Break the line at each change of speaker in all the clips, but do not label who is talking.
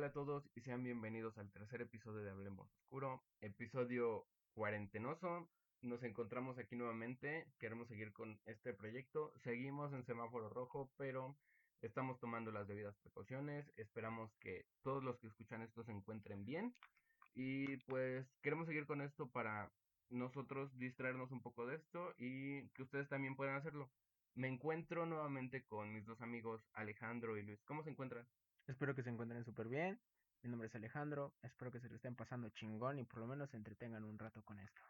Hola a todos y sean bienvenidos al tercer episodio de Hablemos Oscuro, episodio cuarentenoso. Nos encontramos aquí nuevamente, queremos seguir con este proyecto. Seguimos en semáforo rojo, pero estamos tomando las debidas precauciones. Esperamos que todos los que escuchan esto se encuentren bien. Y pues queremos seguir con esto para nosotros distraernos un poco de esto y que ustedes también puedan hacerlo. Me encuentro nuevamente con mis dos amigos Alejandro y Luis. ¿Cómo se encuentran?
Espero que se encuentren súper bien. Mi nombre es Alejandro. Espero que se lo estén pasando chingón y por lo menos se entretengan un rato con esto.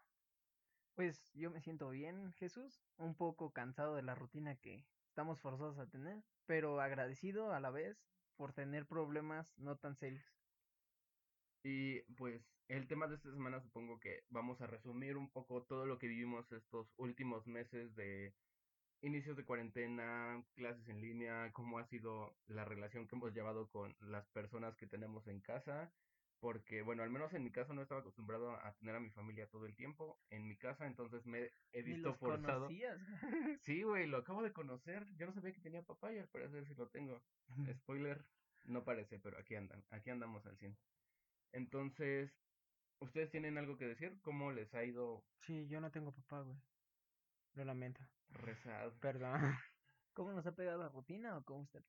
Pues yo me siento bien, Jesús. Un poco cansado de la rutina que estamos forzados a tener, pero agradecido a la vez por tener problemas no tan serios.
Y pues el tema de esta semana supongo que vamos a resumir un poco todo lo que vivimos estos últimos meses de inicios de cuarentena, clases en línea, cómo ha sido la relación que hemos llevado con las personas que tenemos en casa, porque bueno, al menos en mi caso no estaba acostumbrado a tener a mi familia todo el tiempo en mi casa, entonces me he visto
los
forzado.
conocías.
Sí, güey, lo acabo de conocer, yo no sabía que tenía papá y al parecer sí lo tengo. Spoiler, no parece, pero aquí andan, aquí andamos al 100. Entonces, ¿ustedes tienen algo que decir? ¿Cómo les ha ido
Sí, yo no tengo papá, güey. Lo lamento.
Rezado?
Perdón.
¿Cómo nos ha pegado la rutina o cómo usted?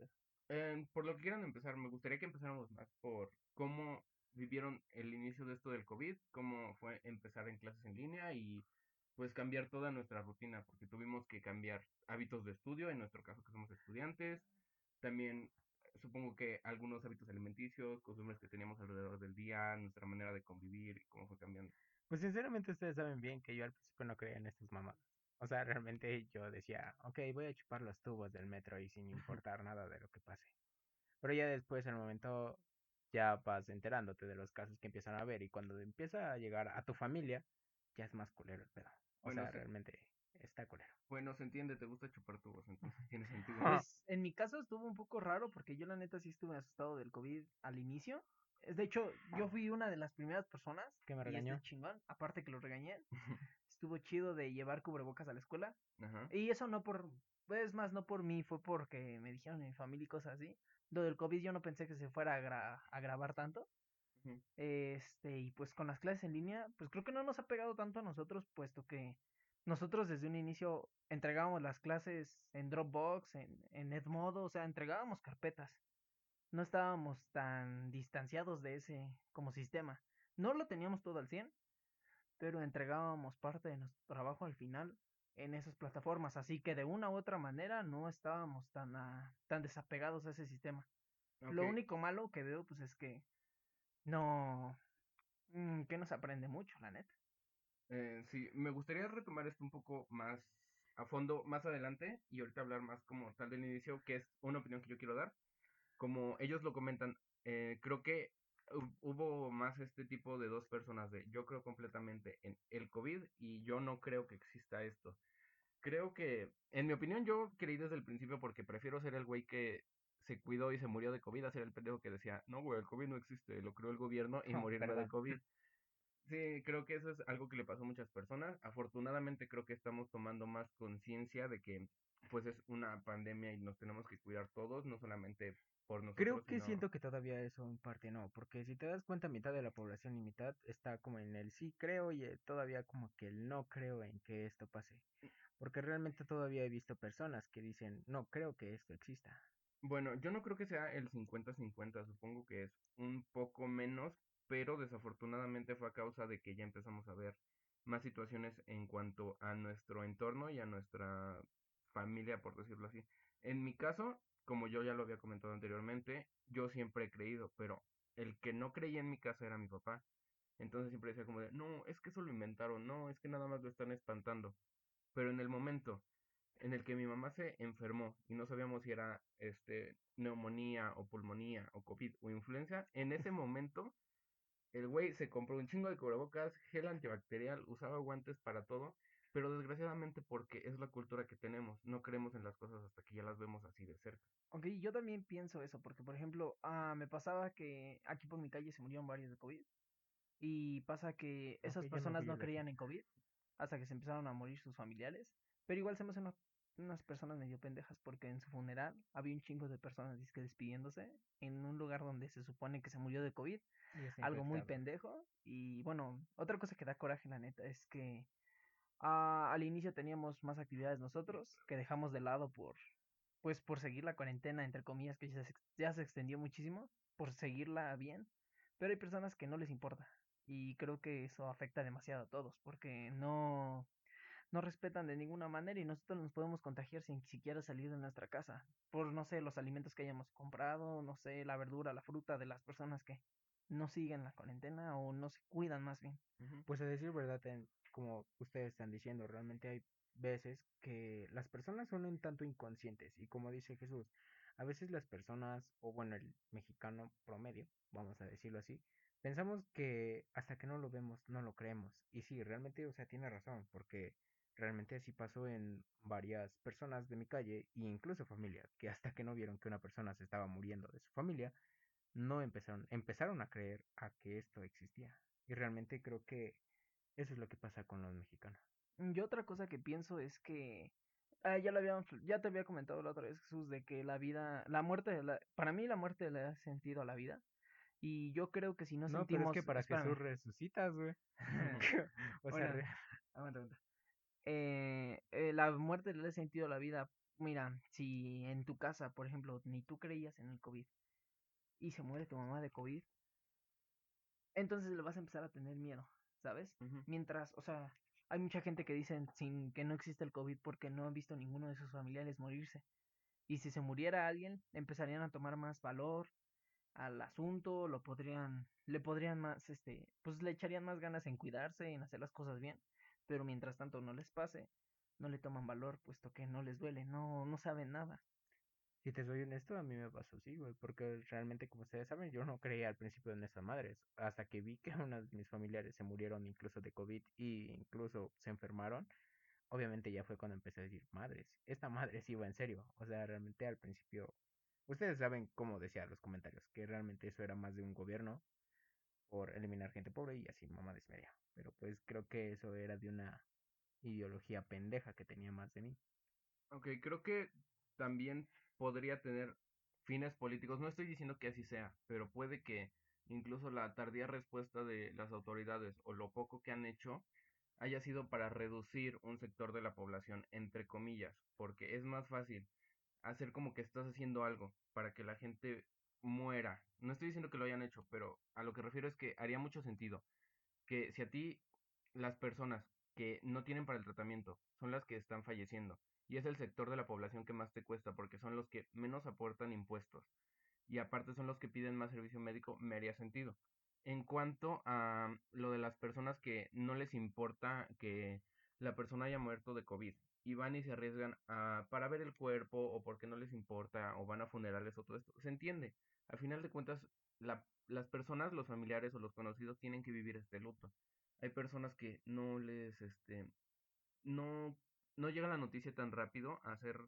Eh, por lo que quieran empezar, me gustaría que empezáramos más por cómo vivieron el inicio de esto del COVID, cómo fue empezar en clases en línea y pues cambiar toda nuestra rutina, porque tuvimos que cambiar hábitos de estudio, en nuestro caso que somos estudiantes, también supongo que algunos hábitos alimenticios, costumbres que teníamos alrededor del día, nuestra manera de convivir y cómo fue cambiando.
Pues sinceramente ustedes saben bien que yo al principio no creía en estas mamadas. O sea, realmente yo decía, ok, voy a chupar los tubos del metro y sin importar nada de lo que pase. Pero ya después, al momento, ya vas enterándote de los casos que empiezan a ver y cuando empieza a llegar a tu familia, ya es más culero el pedo. O
Bueno,
sea,
sí.
realmente está culero.
Bueno, se entiende, te gusta chupar tubos, entonces tiene sentido.
Pues en mi caso estuvo un poco raro porque yo la neta sí estuve asustado del COVID al inicio. Es De hecho, yo fui una de las primeras personas
Que me
y está
regañó.
chingón, aparte que lo regañé. Estuvo chido de llevar cubrebocas a la escuela.
Ajá.
Y eso no por, pues más no por mí, fue porque me dijeron en mi familia y cosas así. Lo del COVID yo no pensé que se fuera a, gra- a grabar tanto. Este, y pues con las clases en línea, pues creo que no nos ha pegado tanto a nosotros, puesto que nosotros desde un inicio entregábamos las clases en Dropbox, en, en Edmodo, o sea, entregábamos carpetas. No estábamos tan distanciados de ese como sistema. No lo teníamos todo al 100, pero entregábamos parte de nuestro trabajo al final en esas plataformas, así que de una u otra manera no estábamos tan, tan desapegados a ese sistema. Lo único malo que veo pues es que no, mm, que no se aprende mucho, la neta.
Eh, sí, me gustaría retomar esto un poco más a fondo más adelante y ahorita hablar más como tal del inicio, que es una opinión que yo quiero dar. Como ellos lo comentan, eh, creo que hubo más este tipo de dos personas de yo creo completamente en el COVID y yo no creo que exista esto. Creo que, en mi opinión, yo creí desde el principio porque prefiero ser el güey que se cuidó y se murió de COVID a ser el pendejo que decía, no, güey, el COVID no existe, lo creó el gobierno y
Oh,
morirme de. COVID. Sí, creo que eso es algo que le pasó a muchas personas. Afortunadamente creo que estamos tomando más conciencia de que pues es una pandemia y nos tenemos que cuidar todos, no solamente por nosotros,
Creo que siento que todavía eso en parte no, porque si te das cuenta, mitad de la población y mitad está como en el sí creo y eh, todavía como que el no creo en que esto pase. Porque realmente todavía he visto personas que dicen, no creo que esto exista.
Bueno, yo no creo que sea el 50-50, supongo que es un poco menos, pero desafortunadamente fue a causa de que ya empezamos a ver más situaciones en cuanto a nuestro entorno y a nuestra familia, por decirlo así. En mi caso, como yo ya lo había comentado anteriormente, yo siempre he creído, pero el que no creía en mi casa era mi papá. Entonces siempre decía como de, no, es que eso lo inventaron, no, es que nada más lo están espantando. Pero en el momento en el que mi mamá se enfermó y no sabíamos si era este neumonía o pulmonía o COVID o influenza, en ese momento el güey se compró un chingo de cubrebocas, gel antibacterial, usaba guantes para todo, pero desgraciadamente porque es la cultura que tenemos, no creemos en las cosas hasta que ya las vemos así de cerca.
Aunque yo también pienso eso, porque por ejemplo, ah, me pasaba que aquí por mi calle se murieron varios de COVID. Y pasa que esas
no
personas no creían en COVID hasta que se empezaron a morir sus familiares. Pero igual se me hace una unas personas medio pendejas porque en su funeral había un chingo de personas disque despidiéndose en un lugar donde se supone que se murió de COVID, algo muy pendejo. Y bueno, otra cosa que da coraje, la neta, es que ah, al inicio teníamos más actividades nosotros que dejamos de lado por, pues por seguir la cuarentena, entre comillas, que ya se, extendió muchísimo, por seguirla bien. Pero hay personas que no les importa. Y creo que eso afecta demasiado a todos, porque no, no respetan de ninguna manera y nosotros nos podemos contagiar sin siquiera salir de nuestra casa. Por, no sé, los alimentos que hayamos comprado, no sé, la verdura, la fruta de las personas que no siguen la cuarentena o no se cuidan más bien.
Pues a decir verdad, como ustedes están diciendo, realmente hay veces que las personas son un tanto inconscientes y como dice Jesús, a veces las personas, o bueno, el mexicano promedio, vamos a decirlo así, pensamos que hasta que no lo vemos no lo creemos. Y sí, realmente, o sea, tiene razón, porque realmente así pasó en varias personas de mi calle e incluso familia, que hasta que no vieron que una persona se estaba muriendo de su familia, no empezaron, empezaron a creer a que esto existía. Y realmente creo que eso es lo que pasa con los mexicanos.
Yo otra cosa que pienso es que ah, ya lo habíamos, ya te había comentado la otra vez, Jesús, de que la vida, la muerte, de la- para mí la muerte le da sentido a la vida. Y yo creo que si no,
No, pero
sentimos,
es que para
espérame.
Jesús resucitas, güey. o sea, re-
aguanta, aguanta. Eh, eh, la muerte le da sentido a la vida. Mira, si en tu casa, por ejemplo, ni tú creías en el COVID y se muere tu mamá de COVID, entonces le vas a empezar a tener miedo, ¿sabes? Mientras, o sea, hay mucha gente que dicen sin que no existe el COVID porque no han visto ninguno de sus familiares morirse. Y si se muriera alguien, empezarían a tomar más valor al asunto, lo podrían, le podrían más, este, pues le echarían más ganas en cuidarse, en hacer las cosas bien. Pero mientras tanto no les pase, no le toman valor, puesto que no les duele, no, no saben nada.
Si te soy honesto, a mí me pasó así, güey. Porque realmente, como ustedes saben, yo no creía al principio en esas madres. Hasta que vi que unos de mis familiares se murieron incluso de COVID e incluso se enfermaron. Obviamente ya fue cuando empecé a decir, madres, esta madre sí va en serio. O sea, realmente al principio, ustedes saben cómo decía los comentarios, que realmente eso era más de un gobierno por eliminar gente pobre y así mamá media. Pero pues creo que eso era de una ideología pendeja que tenía más de mí.
Ok, creo que también podría tener fines políticos. No estoy diciendo que así sea, pero puede que incluso la tardía respuesta de las autoridades o lo poco que han hecho haya sido para reducir un sector de la población, entre comillas, porque es más fácil hacer como que estás haciendo algo para que la gente muera. No estoy diciendo que lo hayan hecho, pero a lo que refiero es que haría mucho sentido que si a ti las personas que no tienen para el tratamiento son las que están falleciendo y es el sector de la población que más te cuesta porque son los que menos aportan impuestos y aparte son los que piden más servicio médico, me haría sentido. En cuanto a lo de las personas que no les importa que la persona haya muerto de COVID y van y se arriesgan a, para ver el cuerpo o porque no les importa o van a funerales o todo esto, se entiende. Al final de cuentas, la, las personas, los familiares o los conocidos tienen que vivir este luto. Hay personas que no les, este, no, no llega la noticia tan rápido a ser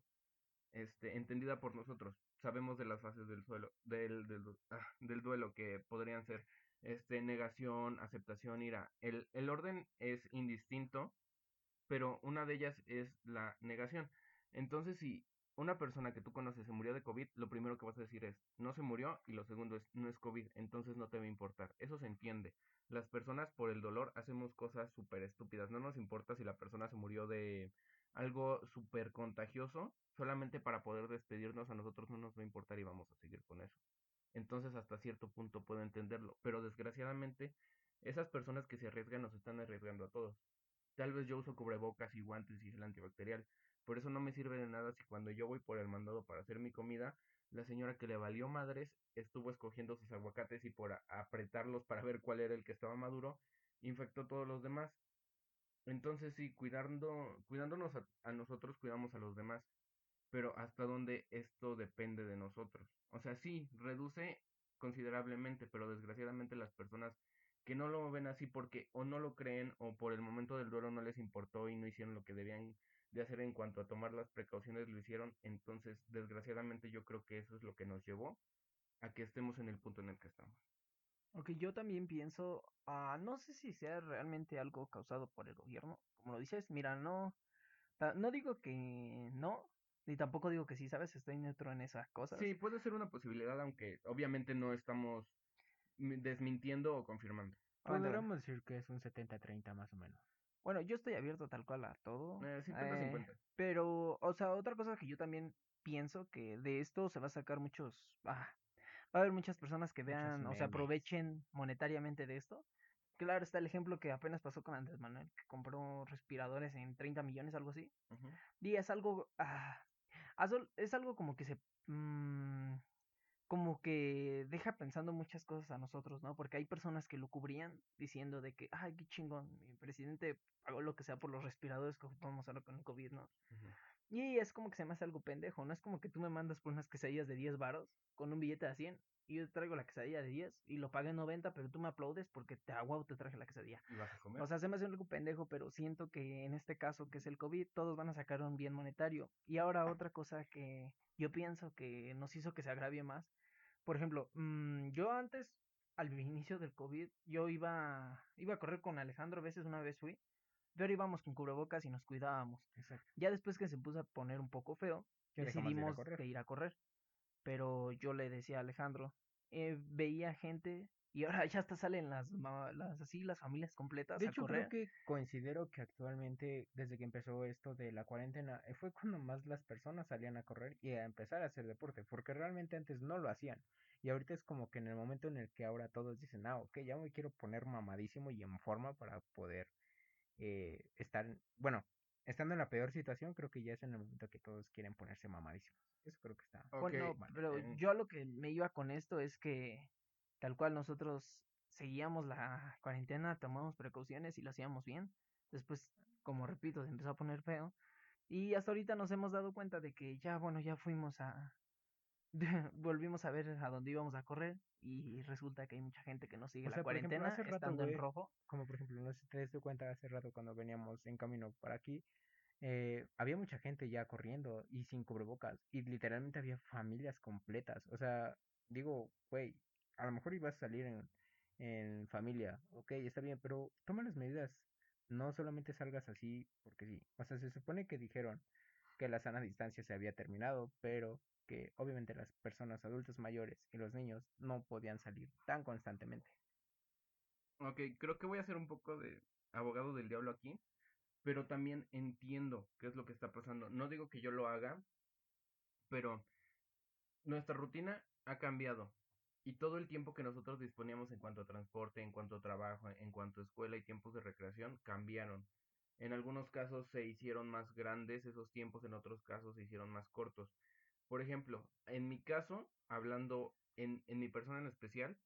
este, entendida por nosotros. Sabemos de las fases del suelo, del, del, ah, del duelo que podrían ser este, negación, aceptación, ira. El, el orden es indistinto, pero una de ellas es la negación. Entonces, si una persona que tú conoces se murió de COVID, lo primero que vas a decir es, no se murió, y lo segundo es, no es COVID, entonces no te va a importar. Eso se entiende. Las personas por el dolor hacemos cosas súper estúpidas. No nos importa si la persona se murió de algo súper contagioso, solamente para poder despedirnos a nosotros no nos va a importar y vamos a seguir con eso. Entonces hasta cierto punto puedo entenderlo, pero desgraciadamente esas personas que se arriesgan nos están arriesgando a todos. Tal vez yo uso cubrebocas y guantes y gel antibacterial, por eso no me sirve de nada si cuando yo voy por el mandado para hacer mi comida, la señora que le valió madres estuvo escogiendo sus aguacates y por apretarlos para ver cuál era el que estaba maduro, infectó a todos los demás. Entonces sí, cuidando, cuidándonos a, a nosotros, cuidamos a los demás. Pero hasta dónde esto depende de nosotros. O sea, sí, reduce considerablemente, pero desgraciadamente las personas que no lo ven así porque o no lo creen o por el momento del duelo no les importó y no hicieron lo que debían de hacer en cuanto a tomar las precauciones, lo hicieron. Entonces, desgraciadamente yo creo que eso es lo que nos llevó a que estemos en el punto en el que estamos.
Ok, yo también pienso, ah, no sé si sea realmente algo causado por el gobierno, como lo dices, mira, no, No digo que no, ni tampoco digo que sí, ¿sabes? Estoy neutro en esas cosas.
Sí, puede ser una posibilidad, aunque obviamente no estamos desmintiendo o confirmando.
Podríamos decir que es un 70-30 más o menos.
Bueno, yo estoy abierto tal cual a todo.
Eh, 50-50.
eh, pero, o sea, otra cosa que yo también pienso que de esto se va a sacar muchos. Ah, va a haber muchas personas que vean, o sea, aprovechen monetariamente de esto. Claro, está el ejemplo que apenas pasó con Andrés Manuel, que compró respiradores en 30 millones, algo así.
Ujú.
Y es algo. ah, es algo como que se. mm, como que deja pensando muchas cosas a nosotros, ¿no? Porque hay personas que lo cubrían diciendo de que, ay, qué chingón, mi presidente pagó lo que sea por los respiradores que ocupamos ahora con el COVID, ¿no? Y es como que se me hace algo pendejo, no es como que tú me mandas por unas quesadillas de 10 varos con un billete de 100 y yo te traigo la quesadilla de 10 y lo pagué en 90, pero tú me aplaudes porque te agua te traje la quesadilla.
¿Y vas a comer?
O sea, se me hace algo pendejo, pero siento que en este caso, que es el COVID, todos van a sacar un bien monetario. Y ahora otra cosa que yo pienso que nos hizo que se agravie más. Por ejemplo, mm, yo antes, al inicio del COVID, yo iba, iba a correr con Alejandro, a veces una vez fui, pero íbamos con cubrebocas y nos cuidábamos.
Exacto.
Ya después que se puso a poner un poco feo,
de ir
decidimos de ir a correr. Pero yo le decía a Alejandro, eh, veía gente y ahora ya hasta salen las, así las familias completas
De
a
hecho,
correr.
creo que considero que actualmente, desde que empezó esto de la cuarentena, eh, fue cuando más las personas salían a correr y a empezar a hacer deporte, porque realmente antes no lo hacían. Y ahorita es como que en el momento en el que ahora todos dicen, ah, ok, ya me quiero poner mamadísimo y en forma para poder eh, estar, bueno, estando en la peor situación, creo que ya es en el momento que todos quieren ponerse mamadísimos. Eso creo que está.
Bueno, pero
eh.
yo lo que me iba con esto es que tal cual nosotros seguíamos la cuarentena, tomamos precauciones y lo hacíamos bien. Después, como repito, se empezó a poner feo. Y hasta ahorita nos hemos dado cuenta de que ya, bueno, ya fuimos a... volvimos a ver a dónde íbamos a correr y resulta que hay mucha gente que no sigue
O
la
sea, ejemplo,
cuarentena
hace rato,
estando en rojo.
como por ejemplo, no sé si te diste cuenta hace rato cuando veníamos en camino para aquí, eh, había mucha gente ya corriendo y sin cubrebocas y literalmente había familias completas. O sea, digo, güey, a lo mejor ibas a salir en, en familia, ok, está bien, pero toma las medidas. No solamente salgas así porque sí. O sea, se supone que dijeron que la sana distancia se había terminado, pero que obviamente las personas adultos mayores y los niños no podían salir tan constantemente.
Ok, creo que voy a ser un poco de abogado del diablo aquí, pero también entiendo qué es lo que está pasando. No digo que yo lo haga, pero nuestra rutina ha cambiado y todo el tiempo que nosotros disponíamos en cuanto a transporte, en cuanto a trabajo, en cuanto a escuela y tiempos de recreación cambiaron. En algunos casos se hicieron más grandes esos tiempos, en otros casos se hicieron más cortos. Por ejemplo, en mi caso, hablando en, en mi persona en especial,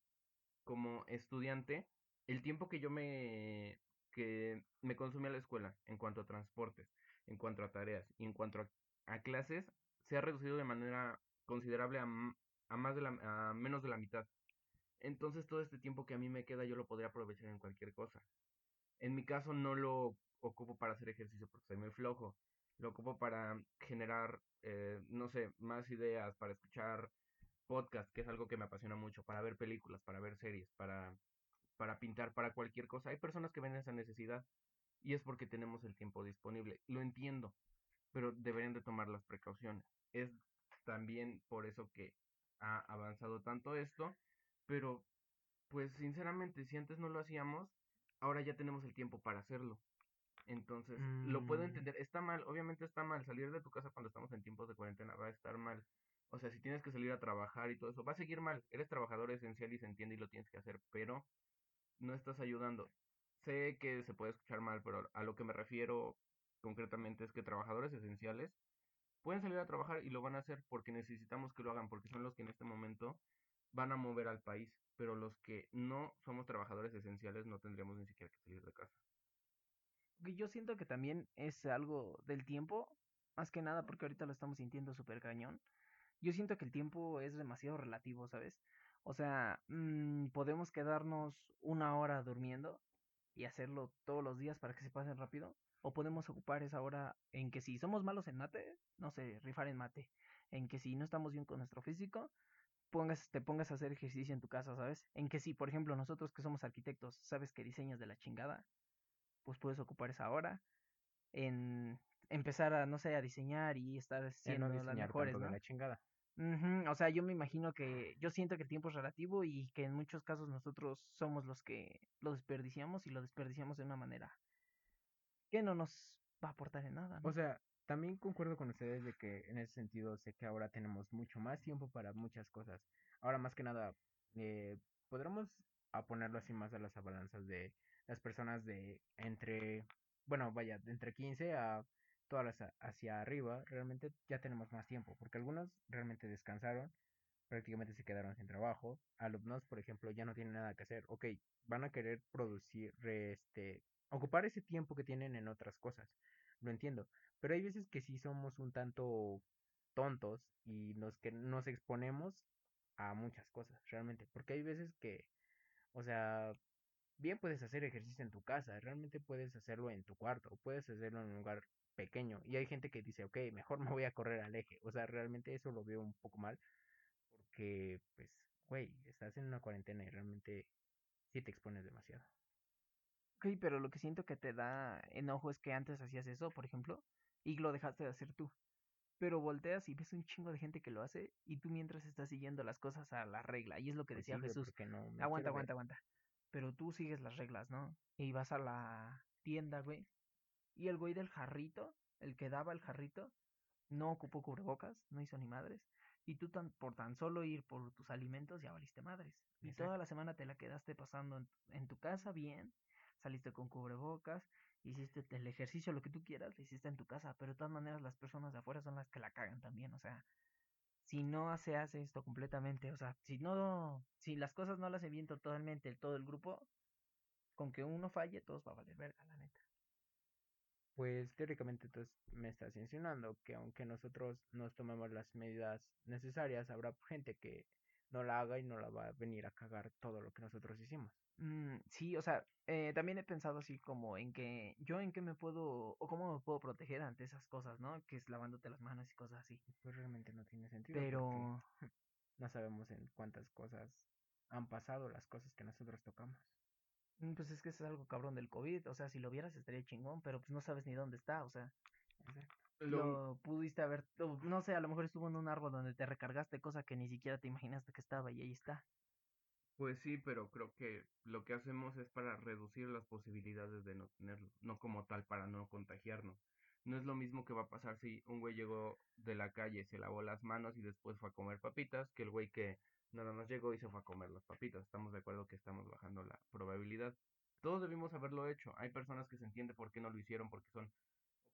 como estudiante, el tiempo que yo me que me consumía la escuela en cuanto a transportes, en cuanto a tareas y en cuanto a, clases se ha reducido de manera considerable a, a más de la a menos de la mitad. Entonces todo este tiempo que a mí me queda yo lo podría aprovechar en cualquier cosa. En mi caso no lo ocupo para hacer ejercicio porque soy muy flojo. Lo ocupo para generar, eh, no sé, más ideas, para escuchar podcast, que es algo que me apasiona mucho, para ver películas, para ver series, para, para pintar, para cualquier cosa. Hay personas que ven esa necesidad y es porque tenemos el tiempo disponible. Lo entiendo, pero deberían de tomar las precauciones. Es también por eso que ha avanzado tanto esto, pero pues sinceramente, si antes no lo hacíamos, ahora ya tenemos el tiempo para hacerlo. Entonces, lo puedo
Mm.
entender. Está mal, obviamente está mal. Salir de tu casa cuando estamos en tiempos de cuarentena va a estar mal. O sea, si tienes que salir a trabajar y todo eso, va a seguir mal. Eres trabajador esencial y se entiende y lo tienes que hacer, pero no estás ayudando. Sé que se puede escuchar mal, pero a lo que me refiero concretamente es que trabajadores esenciales pueden salir a trabajar y lo van a hacer porque necesitamos que lo hagan, porque son los que en este momento van a mover al país. Pero los que no somos trabajadores esenciales no tendríamos ni siquiera que salir de casa.
Yo siento que también es algo del tiempo, más que nada porque ahorita lo estamos sintiendo súper cañón. Yo siento que el tiempo es demasiado relativo, ¿sabes? O sea, mm, podemos quedarnos una hora durmiendo y hacerlo todos los días para que se pasen rápido. O podemos ocupar esa hora en que si somos malos en mate, no sé, rifar en mate. En que si no estamos bien con nuestro físico, pongas, te pongas a hacer ejercicio en tu casa, ¿sabes? En que si, por ejemplo, nosotros que somos arquitectos, sabes que diseñas de la chingada, pues puedes ocupar esa hora en empezar a, no sé, a diseñar y estar
no
siendo las mejores,
de
¿no?
la chingada.
Ujú, O sea, yo me imagino que yo siento que el tiempo es relativo y que en muchos casos nosotros somos los que lo desperdiciamos y lo desperdiciamos de una manera que no nos va a aportar en nada, ¿no?
O sea, también concuerdo con ustedes de que en ese sentido sé que ahora tenemos mucho más tiempo para muchas cosas. Ahora más que nada, eh, podremos a ponerlo así más a las balanzas de las personas de entre, bueno, vaya, de entre 15 a todas las hacia arriba, realmente ya tenemos más tiempo, porque algunos realmente descansaron, prácticamente se quedaron sin trabajo. Alumnos, por ejemplo, ya no tienen nada que hacer. Ok, van a querer producir, este, ocupar ese tiempo que tienen en otras cosas. Lo entiendo. Pero hay veces que sí somos un tanto tontos y nos que nos exponemos a muchas cosas, realmente. Porque hay veces que, o sea, bien puedes hacer ejercicio en tu casa, realmente puedes hacerlo en tu cuarto, o puedes hacerlo en un lugar pequeño. Y hay gente que dice, ok, mejor me voy a correr al eje. O sea, realmente eso lo veo un poco mal porque, pues, güey, estás en una cuarentena y realmente sí te expones demasiado.
Ok, pero lo que siento que te da enojo es que antes hacías eso, por ejemplo, y lo dejaste de hacer tú. Pero volteas y ves un chingo de gente que lo hace y tú mientras estás siguiendo las cosas a la regla. Y es lo que
Pues
decía
sí,
Jesús.
no
Aguanta,
ver.
aguanta, aguanta. Pero tú sigues las reglas, ¿no? Y vas a la tienda, güey. Y el güey del jarrito, el que daba el jarrito, no ocupó cubrebocas, no hizo ni madres. Y tú tan, por tan solo ir por tus alimentos ya valiste madres. Y toda la semana te la quedaste pasando en, en tu casa bien, saliste con cubrebocas, hiciste el ejercicio, lo que tú quieras, lo hiciste en tu casa. Pero de todas maneras las personas de afuera son las que la cagan también. O sea, si no se hace esto completamente, o sea, si no, si las cosas no las hace bien totalmente todo el grupo, con que uno falle, todos va a valer verga, la neta.
Pues teóricamente tú me estás insinuando que aunque nosotros nos tomemos las medidas necesarias, habrá gente que no la haga y no la va a venir a cagar todo lo que nosotros hicimos.
Mm, sí, o sea, eh, también he pensado así como en que yo en qué me puedo o cómo me puedo proteger ante esas cosas, ¿no? Que es lavándote las manos y cosas así.
Pues realmente no tiene sentido
Pero,
no sabemos en cuántas cosas han pasado las cosas que nosotros tocamos.
mm, pues es que eso es algo cabrón del COVID, o sea, si lo vieras estaría chingón, pero pues no sabes ni dónde está, o sea,
Exacto.
Lo,
lo pudiste haber, o no sé, a lo mejor estuvo en un árbol donde te recargaste cosa que ni siquiera te imaginaste que estaba y ahí está.
Pues sí, pero creo que lo que hacemos es para reducir las posibilidades de no tenerlo, no como tal para no contagiarnos. No es lo mismo que va a pasar si un güey llegó de la calle, se lavó las manos y después fue a comer papitas, que el güey que nada más llegó y se fue a comer las papitas. Estamos de acuerdo que estamos bajando la probabilidad. Todos debimos haberlo hecho. Hay personas que se entiende por qué no lo hicieron, porque son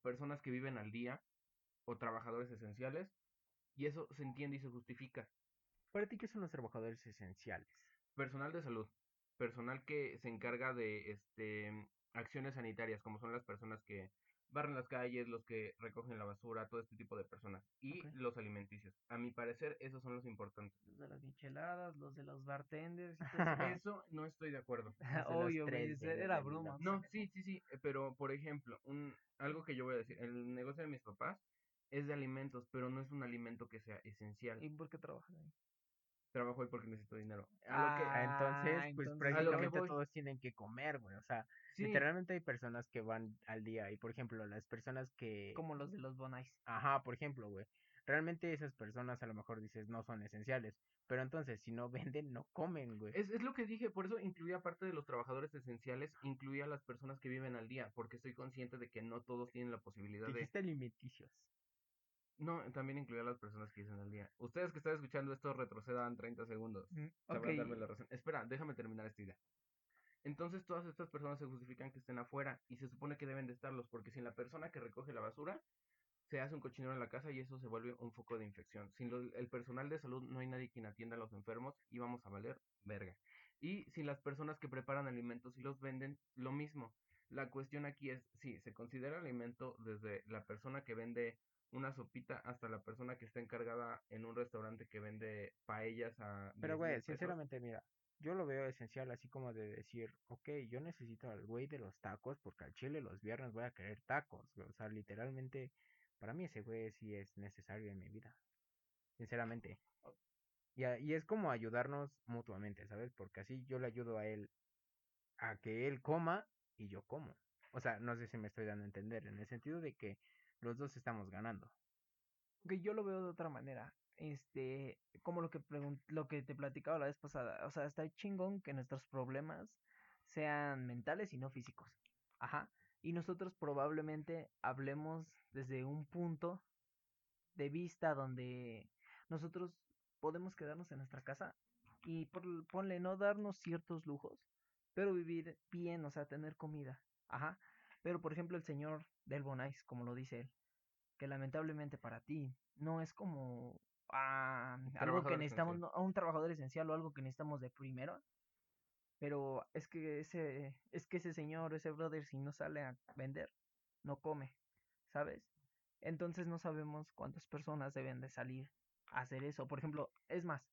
personas que viven al día o trabajadores esenciales, y eso se entiende y se justifica.
Para ti, ¿qué son los trabajadores esenciales?
Personal de salud, personal que se encarga de este acciones sanitarias, como son las personas que barren las calles, los que recogen la basura, todo este tipo de personas y los alimenticios. A mi parecer, esos son los importantes.
Los de las micheladas, los de los bartenders
Eso no estoy de acuerdo.
Obvio,
de-
era broma.
No, sí, sí, sí, eh, pero por ejemplo, un algo que yo voy a decir, el negocio de mis papás es de alimentos, pero no es un alimento que sea esencial.
¿Y por qué trabajas ahí?
Trabajo ahí porque necesito dinero. A lo que
Ah, entonces, pues
entonces-
prácticamente
voy.
todos tienen que comer, güey. O sea,
sí,
literalmente hay personas que van al día y, por ejemplo, las personas que...
Como los de los Bonais.
Ajá, por ejemplo, güey. Realmente esas personas a lo mejor dices no son esenciales, pero entonces si no venden, no comen, güey.
Es, es lo que dije, por eso incluía parte de los trabajadores esenciales, incluía a las personas que viven al día, porque estoy consciente de que no todos tienen la posibilidad de...
Dijiste alimenticios.
No, también incluía a las personas que viven al día. Ustedes que están escuchando esto retrocedan 30 segundos.
Mm,
darme la razón. Espera, déjame terminar esta idea. Entonces todas estas personas se justifican que estén afuera y se supone que deben de estarlos, porque sin la persona que recoge la basura, se hace un cochinero en la casa y eso se vuelve un foco de infección. Sin lo- el personal de salud no hay nadie quien atienda a los enfermos y vamos a valer verga. Y sin las personas que preparan alimentos y los venden, lo mismo. La cuestión aquí es, sí, se considera alimento desde la persona que vende una sopita hasta la persona que está encargada en un restaurante que vende paellas a
Pero,
10
güey, sinceramente, mira, yo lo veo esencial así como de decir, ok, yo necesito al güey de los tacos porque al chile los viernes voy a querer tacos, güey. O sea, literalmente, para mí ese güey sí es necesario en mi vida. Sinceramente. Y, a- y es como ayudarnos mutuamente, ¿sabes? Porque así yo le ayudo a él a que él coma y yo como. O sea, no sé si me estoy dando a entender, en el sentido de que los dos estamos ganando.
Que yo lo veo de otra manera. Este, como lo que lo que te platicaba la vez pasada. O sea, está chingón que nuestros problemas sean mentales y no físicos. Ajá. Y nosotros probablemente hablemos desde un punto de vista donde nosotros podemos quedarnos en nuestra casa y por, ponle no darnos ciertos lujos, pero vivir bien, o sea, tener comida. Ajá. Pero por ejemplo, el señor del Bonais, como lo dice él, que lamentablemente para ti no es como ah, algo que necesitamos, no, un trabajador esencial o algo que necesitamos de primero. Pero es que ese, es que ese señor, ese brother, si no sale a vender, no come, ¿sabes? Entonces no sabemos cuántas personas deben de salir a hacer eso. Por ejemplo, es más,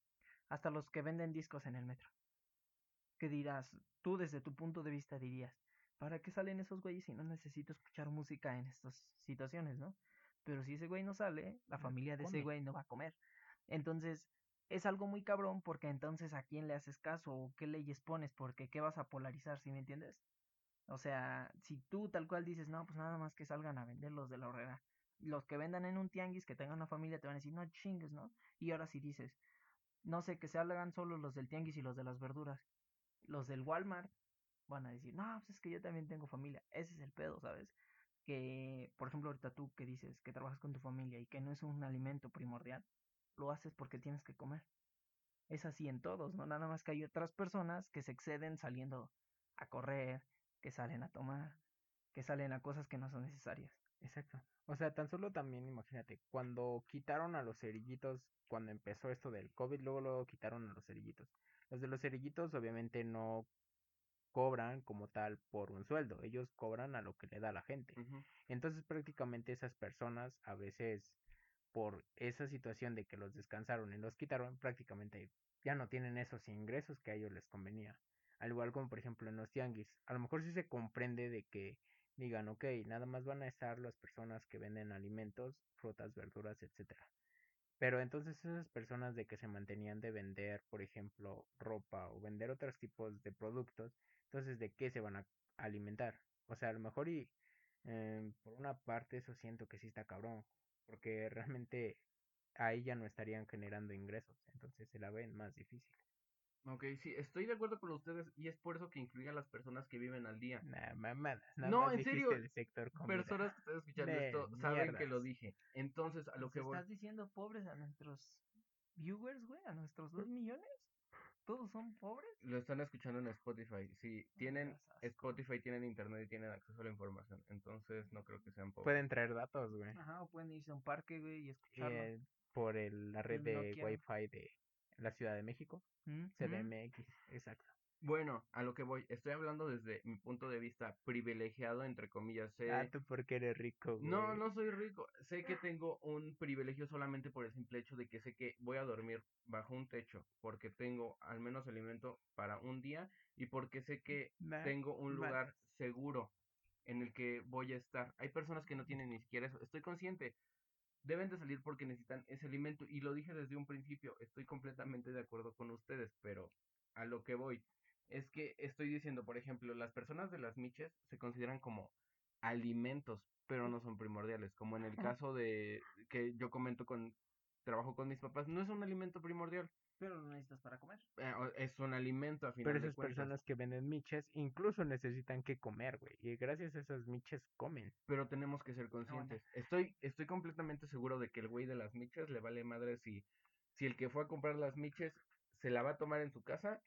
hasta los que venden discos en el metro. ¿Qué dirás? Tú desde tu punto de vista dirías, ¿para qué salen esos güeyes si no necesito escuchar música en estas situaciones, no? Pero si ese güey no sale, la
No
familia de ese güey no va a comer. Entonces, es algo muy cabrón porque entonces a quién le haces caso o qué leyes pones, porque qué vas a polarizar, ¿sí me entiendes? O sea, si tú tal cual dices, no, pues nada más que salgan a vender los de la horrera. Los que vendan en un tianguis, que tengan una familia, te van a decir, no chingues, ¿no? Y ahora si dices, no sé, que se hagan solo los del tianguis y los de las verduras. Los del Walmart van a decir, no, pues es que yo también tengo familia. Ese es el pedo, ¿sabes? Que, por ejemplo, ahorita tú que dices que trabajas con tu familia y que no es un alimento primordial, lo haces porque tienes que comer. Es así en todos, ¿no? Nada más que hay otras personas que se exceden saliendo a correr, que salen a tomar, que salen a cosas que no son necesarias.
Exacto. O sea, tan solo también imagínate, cuando quitaron a los cerillitos, cuando empezó esto del COVID, luego lo quitaron a los cerillitos. Los de los cerillitos obviamente no cobran como tal por un sueldo, ellos cobran a lo que le da la gente. Entonces prácticamente esas personas a veces por esa situación de que los descansaron y los quitaron, prácticamente ya no tienen esos ingresos que a ellos les convenía. Al igual como por ejemplo en los tianguis. A lo mejor sí se comprende de que digan, ok, nada más van a estar las personas que venden alimentos, frutas, verduras, etcétera. Pero entonces esas personas de que se mantenían de vender, por ejemplo, ropa o vender otros tipos de productos, entonces de qué se van a alimentar. O sea, a lo mejor y eh, por una parte eso siento que sí está cabrón, porque realmente ahí ya no estarían generando ingresos, entonces se la ven más difícil.
Ok, sí, estoy de acuerdo con ustedes y es por eso que incluye a las personas que viven al día.
Nah, mamadas, nada
No,
más
en serio,
del sector comida.
Personas que están escuchando
De
esto saben que lo dije. Entonces, a lo
¿Nos
que voy.
estás diciendo pobres a nuestros viewers, güey? ¿A nuestros dos millones? ¿Todos son pobres?
Lo están escuchando en Spotify. Si tienen. Spotify, tienen internet y tienen acceso a la información. Entonces, no creo que sean pobres.
Pueden traer datos, güey.
Ajá, o pueden irse a un parque, güey, y escucharlo.
eh, por el- la red
El
de
Nokia.
Wi-Fi de la Ciudad de México,
Mm, mm.
CDMX, exacto.
Bueno, a lo que voy. Estoy hablando desde mi punto de vista privilegiado, entre comillas. Sé...
Ah, tú porque eres rico, güey.
No, no soy rico. Sé que tengo un privilegio solamente por el simple hecho de que sé que voy a dormir bajo un techo, porque tengo al menos alimento para un día y porque sé que
Nah,
tengo un lugar seguro en el que voy a estar. Hay personas que no tienen ni siquiera eso. Estoy consciente. Deben de salir porque necesitan ese alimento y lo dije desde un principio. Estoy completamente de acuerdo con ustedes, pero a lo que voy es que estoy diciendo, por ejemplo, las personas de las miches se consideran como alimentos, pero no son primordiales, como en el caso de que yo comento con trabajo con mis papás, no es un alimento primordial,
Pero lo necesitas para comer.
eh, es un alimento a final
Pero
de
esas personas que venden miches incluso necesitan que comer, güey. Y gracias a esas miches comen.
pero tenemos que ser conscientes. Estoy, estoy completamente seguro de que el güey de las miches le vale madre si, si el que fue a comprar las miches se la va a tomar en su casa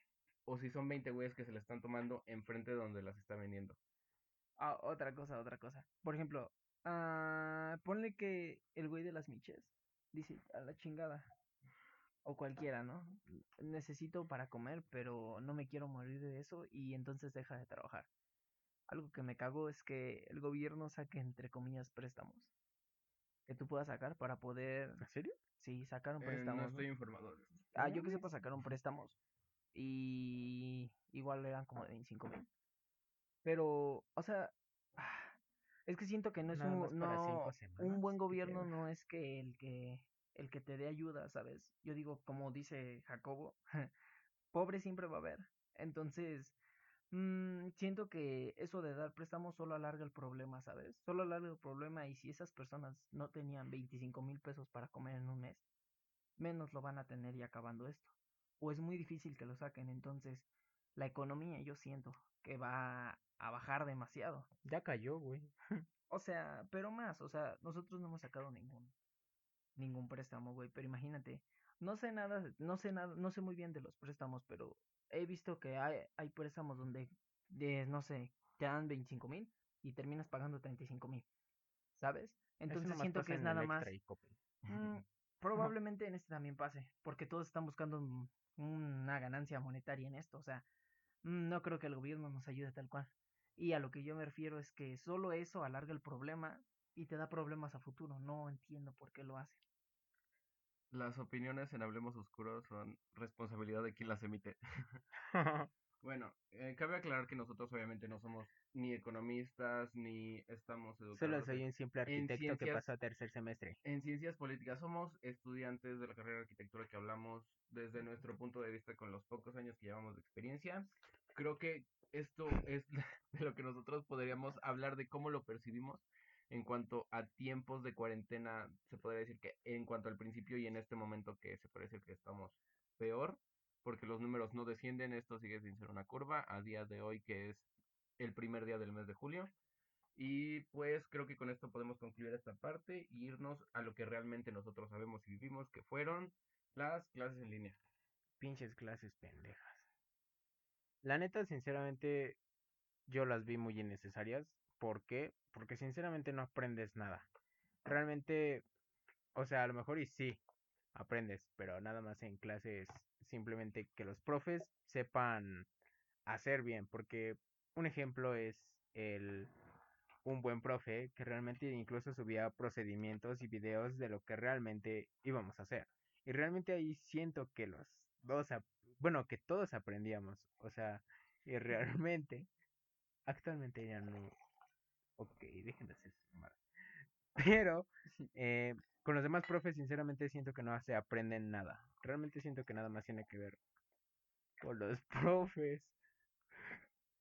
o si son 20 güeyes que se la están tomando enfrente de donde las está vendiendo.
Ah, otra cosa, otra cosa. Por ejemplo, ah, ponle que el güey de las miches dice, a la chingada. O cualquiera, ¿no? Necesito para comer, pero no me quiero morir de eso y entonces deja de trabajar. Algo que me cago es que el gobierno saque, entre comillas, préstamos. Que tú puedas sacar para poder,
¿En serio?
sí, sacar un
Eh,
préstamo.
no estoy informado.
Ah, yo que sepa sacaron préstamos. Y igual eran como de 25 mil. Pero, o sea, ah, es que siento que no es
Nada
un, no,
semanas,
un buen gobierno no es que el que el que te dé ayuda, ¿sabes? Yo digo, como dice Jacobo, pobre siempre va a haber. Entonces, mm, siento que eso de dar préstamos solo alarga el problema, ¿sabes? Solo alarga el problema y si esas personas no tenían 25 mil pesos para comer en un mes, menos lo van a tener y acabando esto. O es muy difícil que lo saquen, entonces la economía yo siento que va a bajar demasiado.
Ya cayó, güey.
O sea, pero más, o sea, nosotros no hemos sacado ningún ningún préstamo, güey, pero imagínate, no sé nada, no sé nada, no sé muy bien de los préstamos, pero he visto que hay, hay préstamos donde, de, no sé, te dan 25 mil y terminas pagando 35 mil, ¿sabes? Entonces siento que es nada más... Mm, probablemente en este también pase, porque todos están buscando una ganancia monetaria en esto, o sea, mm, no creo que el gobierno nos ayude tal cual. Y a lo que yo me refiero es que solo eso alarga el problema y te da problemas a futuro. No entiendo por qué lo hace.
Las opiniones en Hablemos Oscuros son responsabilidad de quien las emite. bueno, eh, cabe aclarar que nosotros obviamente no somos ni economistas ni estamos educados.
Solo soy un simple arquitecto que pasa a tercer semestre.
En ciencias políticas somos estudiantes de la carrera de arquitectura que hablamos desde nuestro punto de vista con los pocos años que llevamos de experiencia. Creo que esto es de lo que nosotros podríamos hablar de cómo lo percibimos en cuanto a tiempos de cuarentena, se podría decir que en cuanto al principio y en este momento que se decir que estamos peor, porque los números no descienden, esto sigue sin ser una curva, a día de hoy que es el primer día del mes de julio. Y pues creo que con esto podemos concluir esta parte e irnos a lo que realmente nosotros sabemos y vivimos, que fueron las clases en línea.
Pinches clases pendejas. La neta, sinceramente, yo las vi muy innecesarias. ¿Por qué? Porque sinceramente no aprendes nada. Realmente, o sea, a lo mejor y sí, aprendes, pero nada más en clases simplemente que los profes sepan hacer bien, porque un ejemplo es el un buen profe que realmente incluso subía procedimientos y videos de lo que realmente íbamos a hacer. Y realmente ahí siento que los dos, bueno, que todos aprendíamos, o sea, y realmente actualmente ya no ok, dejen de hacer Pero eh, con los demás profes, sinceramente siento que no se aprenden nada. Realmente siento que nada más tiene que ver con los profes.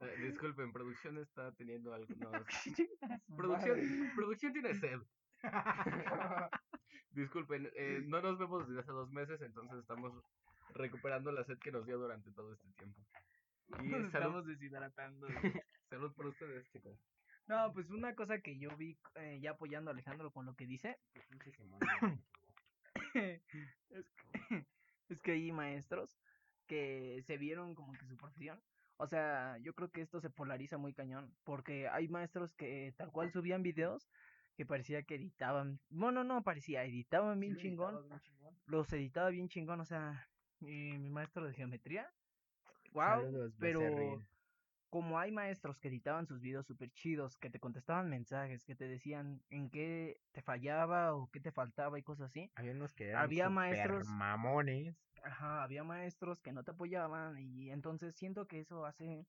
Eh, disculpen, producción está teniendo algunos. producción, producción tiene sed. Disculpen, eh, no nos vemos desde hace dos meses, entonces estamos recuperando la sed que nos dio durante todo este tiempo.
Y nos estamos deshidratando.
salud por ustedes, chicos.
No, pues una cosa que yo vi eh, ya apoyando a Alejandro con lo que dice. es, que, es que hay maestros que se vieron como que su profesión. O sea, yo creo que esto se polariza muy cañón. Porque hay maestros que tal cual subían videos que parecía que editaban. Bueno, no parecía, editaban bien, chingón. Los editaba bien chingón. O sea, mi, mi maestro de geometría. Wow, pero como hay maestros que editaban sus videos súper chidos, que te contestaban mensajes, que te decían en qué te fallaba o qué te faltaba y cosas así.
Había unos que eran había maestros mamones.
Ajá, había maestros que no te apoyaban y entonces siento que eso hace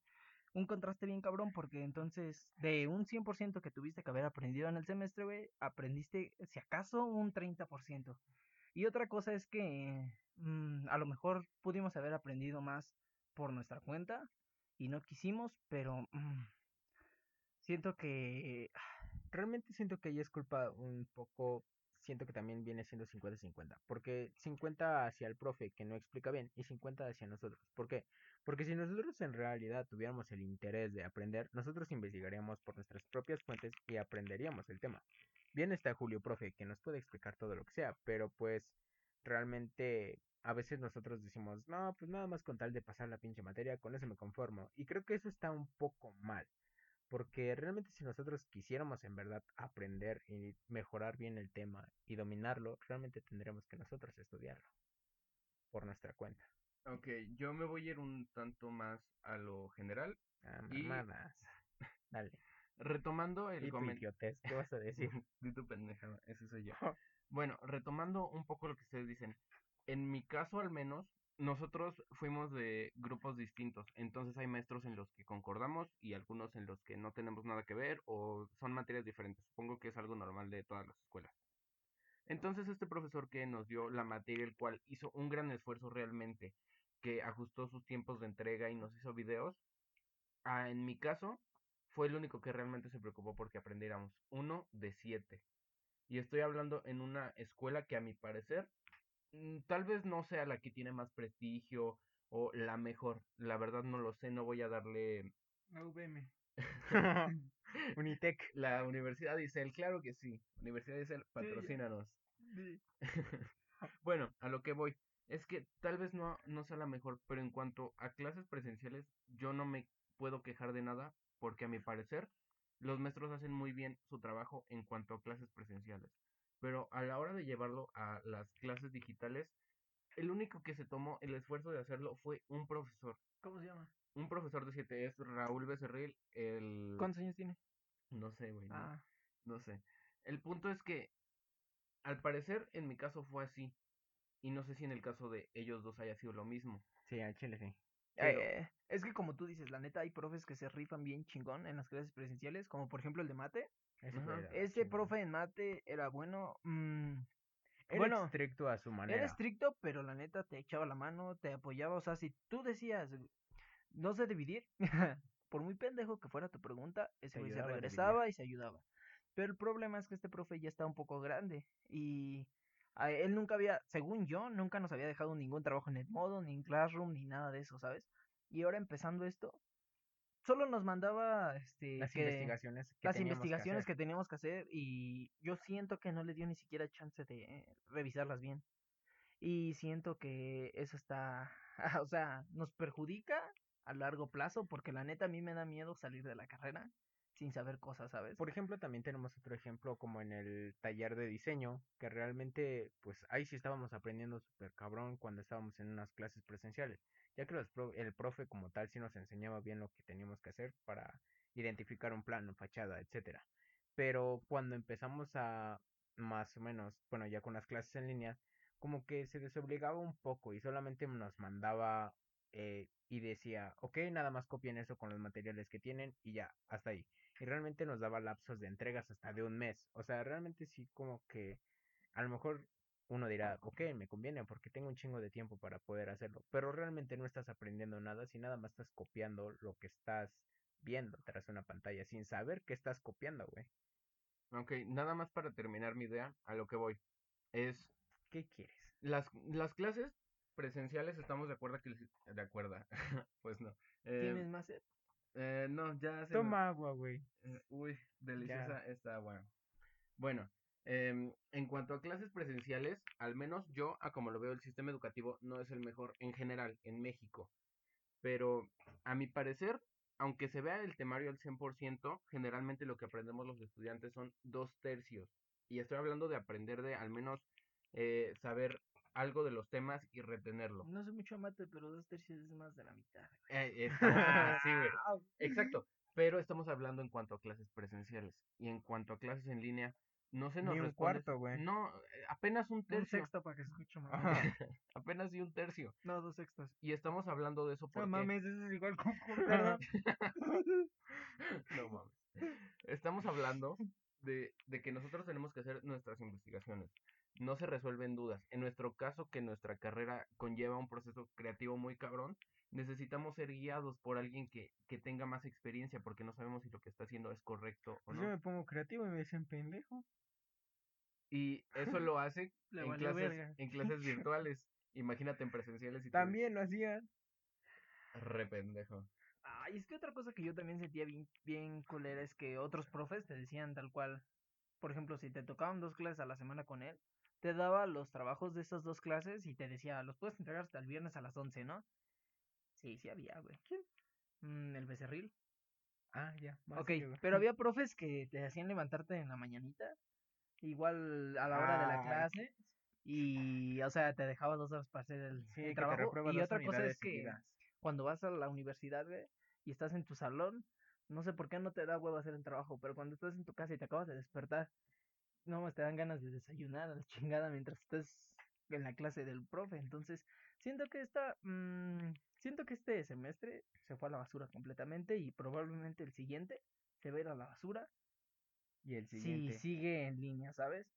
un contraste bien cabrón porque entonces de un 100% que tuviste que haber aprendido en el semestre, güey, aprendiste si acaso un 30%. Y otra cosa es que mm, a lo mejor pudimos haber aprendido más por nuestra cuenta y no quisimos, pero mm,
siento que realmente siento que ahí es culpa un poco, siento que también viene siendo 50-50, porque 50 hacia el profe que no explica bien y 50 hacia nosotros. ¿Por qué? Porque si nosotros en realidad tuviéramos el interés de aprender, nosotros investigaríamos por nuestras propias fuentes y aprenderíamos el tema. Bien está Julio, profe, que nos puede explicar todo lo que sea, pero pues realmente a veces nosotros decimos, no, pues nada más con tal de pasar la pinche materia, con eso me conformo. Y creo que eso está un poco mal. Porque realmente si nosotros quisiéramos en verdad aprender y mejorar bien el tema y dominarlo, realmente tendremos que nosotros estudiarlo. Por nuestra cuenta.
Ok, yo me voy a ir un tanto más a lo general.
Ah, mamadas. Dale.
Retomando el
comentario. ¿qué vas a decir?
Tu ese soy yo. bueno, retomando un poco lo que ustedes dicen en mi caso al menos, nosotros fuimos de grupos distintos, entonces hay maestros en los que concordamos y algunos en los que no tenemos nada que ver o son materias diferentes. Supongo que es algo normal de todas las escuelas. Entonces este profesor que nos dio la materia, el cual hizo un gran esfuerzo realmente, que ajustó sus tiempos de entrega y nos hizo videos, ah, en mi caso, fue el único que realmente se preocupó porque aprendiéramos. Uno de siete. Y estoy hablando en una escuela que a mi parecer mm, tal vez no sea la que tiene más prestigio o la mejor. La verdad no lo sé, no voy a darle
La UVM.
Unitec.
la Universidad Isel, claro que sí. Universidad Isel, patrocínanos.
Sí.
Bueno, a lo que voy es que tal vez no, no sea la mejor, pero en cuanto a clases presenciales, yo no me puedo quejar de nada porque a mi parecer los maestros hacen muy bien su trabajo en cuanto a clases presenciales. Pero a la hora de llevarlo a las clases digitales, el único que se tomó el esfuerzo de hacerlo fue un profesor.
¿Cómo se llama?
Un profesor de 7 es Raúl Becerril, el...
¿Cuántos años tiene?
No sé, güey. no-
Ah,
no sé. El punto es que, al parecer, en mi caso fue así. Y no sé si en el caso de ellos dos haya sido lo mismo.
Sí, al chile sí.
Pero-
eh, es que como tú dices, la neta hay profes que se rifan bien chingón en las clases presenciales, como por ejemplo el de mate.
Ese
profe en mate era bueno. mm,
Era
bueno,
estricto a su manera.
Era estricto, pero la neta te echaba la mano, te apoyaba. O sea, si tú decías, no sé dividir, por muy pendejo que fuera tu pregunta, ese güey se regresaba y se ayudaba. Pero el problema es que este profe ya está un poco grande y a él nunca había, según yo, nunca nos había dejado ningún trabajo en Edmodo, ni en Classroom, ni nada de eso, ¿sabes? Y ahora empezando esto, solo nos mandaba este,
Las
que-
investigaciones que
las
teníamos
investigaciones que teníamos que hacer y yo siento que no le dio ni siquiera chance de eh, revisarlas bien. Y siento que eso está, o sea, nos perjudica a largo plazo porque la neta a mí me da miedo salir de la carrera sin saber cosas, ¿sabes?
Por ejemplo, también tenemos otro ejemplo como en el taller de diseño, que realmente, pues ahí sí estábamos aprendiendo súper cabrón cuando estábamos en unas clases presenciales, ya que los el profe como tal sí nos enseñaba bien lo que teníamos que hacer para identificar un plano, fachada, etcétera. Pero cuando empezamos a más o menos, bueno, ya con las clases en línea, como que se desobligaba un poco y solamente nos mandaba eh, y decía, ok, nada más copien eso con los materiales que tienen y ya, hasta ahí y realmente nos daba lapsos de entregas hasta de un mes. O sea, realmente sí como que a lo mejor uno dirá, ok, me conviene porque tengo un chingo de tiempo para poder hacerlo, pero realmente no estás aprendiendo nada si nada más estás copiando lo que estás viendo tras una pantalla sin saber qué estás copiando, güey.
Ok, nada más para terminar mi idea, a lo que voy. Es
¿Qué quieres?
las, las clases presenciales, estamos de acuerdo que... De acuerdo, pues no. Eh,
¿Tienes más sed?
Eh, no, ya se me-
Toma agua, güey.
Eh, Uy, deliciosa esta agua. Bueno, em, en cuanto a clases presenciales, al menos yo, a como lo veo, el sistema educativo no es el mejor en general en México. Pero a mi parecer, aunque se vea el temario al 100%, generalmente lo que aprendemos los estudiantes son dos tercios. Y estoy hablando de aprender de al menos eh, saber algo de los temas y retenerlo.
No sé mucho mate, pero dos tercios es más de la mitad.
Eh, está- sí, güey. Exacto, pero estamos hablando en cuanto a clases presenciales y en cuanto a clases en línea, no se nos
Ni un
responde-
cuarto, güey.
No, apenas un
Un
tercio,
sexto para que se escuche más.
Apenas y un tercio.
No, dos sextos.
Y estamos hablando de eso
No
porque
mames, eso es igual con
no mames. Estamos hablando de, de que nosotros tenemos que hacer nuestras investigaciones. No se resuelven dudas. En nuestro caso, que nuestra carrera conlleva un proceso creativo muy cabrón, necesitamos ser guiados por alguien que, que tenga más experiencia porque no sabemos si lo que está haciendo es correcto o
Pues
no.
yo me pongo creativo y me dicen pendejo.
Y eso lo hace en clases, en clases virtuales. Imagínate en presenciales y
También lo hacían.
ves re pendejo.
Ay, es que otra cosa que yo también sentía bien, bien culera es que otros profes te decían tal cual. Por ejemplo, si te tocaban dos clases a la semana con él, te daba los trabajos de esas dos clases y te decía, los puedes entregar hasta el viernes a las 11, ¿no? Sí, sí había, güey. ¿Quién? Mm, el becerril.
Ah, ya. más
Ok,
que-
pero había profes que te hacían levantarte en la mañanita, igual a la hora de la
Ay.
clase, y, o sea, te dejaba dos horas para hacer el,
Sí,
el trabajo. Y otra cosa es que
seguidas.
cuando vas a la universidad, güey, y estás en tu salón, no sé por qué no te da huevo hacer el trabajo, pero cuando estás en tu casa y te acabas de despertar, no, te dan ganas de desayunar a la chingada mientras estás en la clase del profe. Entonces, siento que esta, mm, siento que este semestre se fue a la basura completamente y probablemente el siguiente se va a ir a la basura
Y el
si
siguiente.
sigue en línea, ¿sabes?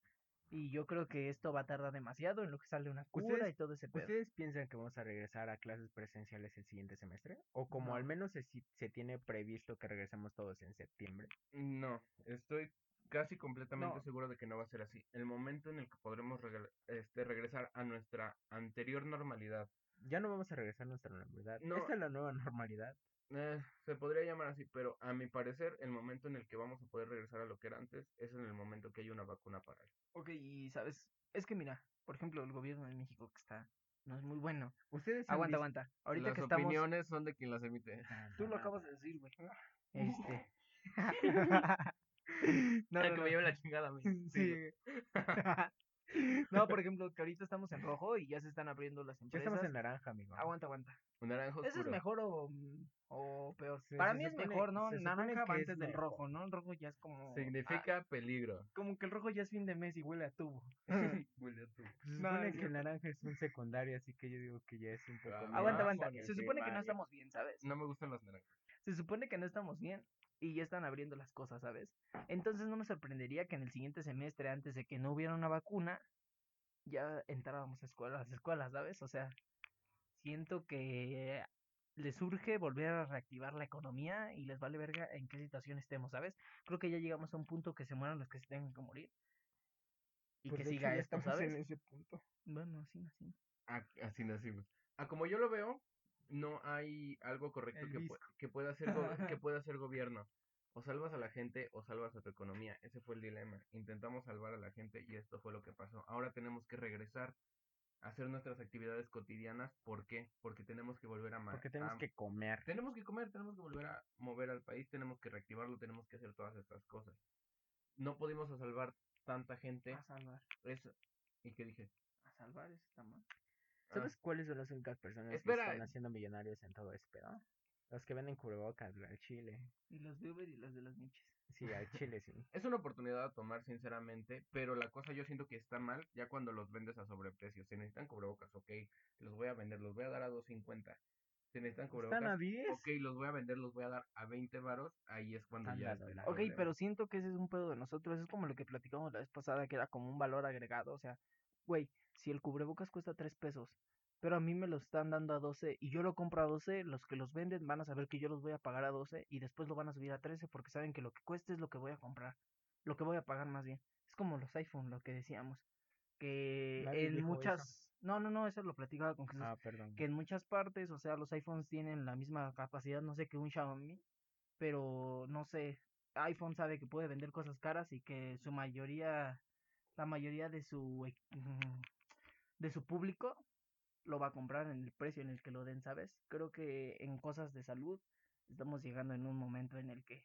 Y yo creo que esto va a tardar demasiado en lo que sale una cura
¿Ustedes-
y todo ese pedo.
¿Ustedes piensan que vamos a regresar a clases presenciales el siguiente semestre? ¿O como al
No.
menos se, si- se tiene previsto que regresemos todos en septiembre?
No, estoy casi completamente
No.
seguro de que no va a ser así. El momento en el que podremos regre- este, regresar a nuestra anterior normalidad,
Ya no vamos a regresar a nuestra normalidad.
No.
Esta es la nueva normalidad.
eh, se podría llamar así, pero a mi parecer el momento en el que vamos a poder regresar a lo que era antes es en el momento que hay una vacuna para eso.
Ok, y sabes, es que mira, por ejemplo, el gobierno de México que está, no es muy bueno.
Ustedes
Aguanta, aguanta. Ahorita
Las
que estamos...
opiniones son de quien las emite.
Ah,
Tú lo acabas de decir, güey. Este... no,
que me lleve la chingada.
Sí. no, por ejemplo, que ahorita estamos en rojo y ya se están abriendo las
Ya
empresas.
estamos en naranja, amigo.
Aguanta, aguanta.
Un naranja
¿Eso es
oscuro.
mejor o, mm, o peor? Para mí es
supone-
mejor, ¿no? Naranja va antes del rojo, ¿no? El rojo ya es como... ah,
Significa peligro.
como que el rojo ya es fin de mes y huele a tubo.
Huele a tu-
Se supone que el naranja es un secundario, así que yo digo que ya es un poco.
Ah,
aguanta, aguanta. Se supone que no estamos bien, ¿sabes?
No me gustan las naranjas.
Se supone que no estamos bien y ya están abriendo las cosas, ¿sabes? Entonces no me sorprendería que en el siguiente semestre, antes de que no hubiera una vacuna, ya entrábamos a escuelas, escuelas, ¿sabes? O sea, siento que les surge volver a reactivar la economía y les vale verga en qué situación estemos, ¿sabes? Creo que ya llegamos a un punto que se mueran los que se tengan que morir. Y
Pues
que
hecho,
siga
ya
esto,
estamos
¿sabes?
en ese punto.
Bueno, así nacimos.
Así nacimos. Ah, como yo lo veo, no hay algo correcto que, que pueda hacer que pueda hacer gobierno. O salvas a la gente o salvas a tu economía. Ese fue el dilema. Intentamos salvar a la gente y esto fue lo que pasó. Ahora tenemos que regresar a hacer nuestras actividades cotidianas. ¿Por qué? Porque tenemos que volver a
Porque tenemos
a-
que comer.
tenemos que comer, tenemos que volver a mover al país, tenemos que reactivarlo, tenemos que hacer todas estas cosas. No pudimos a salvar tanta gente.
A salvar.
Eso. ¿Y qué dije?
A salvar, eso está mal.
Ah,
¿Sabes cuáles son las únicas personas
Espera,
que
eh.
están haciendo millonarios en todo este pedo? Los que venden cubrebocas al chile.
Y los de Uber y los de los miches.
Sí, al chile sí.
Es una oportunidad a tomar, sinceramente, pero la cosa yo siento que está mal ya cuando los vendes a sobreprecio. Si necesitan cubrebocas, ok, los voy a vender, los voy a dar a 2.50. Si necesitan
Están
cubrebocas,
a 10.
ok, los voy a vender, los voy a dar a 20 varos, ahí es cuando
Están
ya está
Ok,
problema.
pero siento que ese es un pedo de nosotros. Es como lo que platicamos la vez pasada, que era como un valor agregado. O sea, güey, si el cubrebocas cuesta 3 pesos, pero a mí me lo están dando a 12 y yo lo compro a 12, los que los venden van a saber que yo los voy a pagar a 12 y después lo van a subir a 13 porque saben que lo que cueste es lo que voy a comprar. Lo que voy a pagar más bien. Es como los iPhone, lo que decíamos. Que
Nadie
en
eso.
muchas... No, no, no, eso lo platicaba con Jesús
Ah, perdón.
que en muchas partes, o sea, los iPhones tienen la misma capacidad, no sé, que un Xiaomi, pero no sé, iPhone sabe que puede vender cosas caras y que su mayoría, la mayoría de su e- de su público lo va a comprar en el precio en el que lo den, ¿sabes? Creo que en cosas de salud estamos llegando en un momento en el que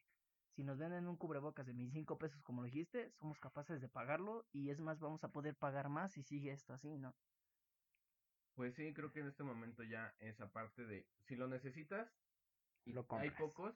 si nos venden un cubrebocas de 25 pesos como lo dijiste, somos capaces de pagarlo y es más, vamos a poder pagar más si sigue esto así, ¿no?
Pues sí, creo que en este momento ya esa parte de si lo necesitas y
Lo
hay pocos,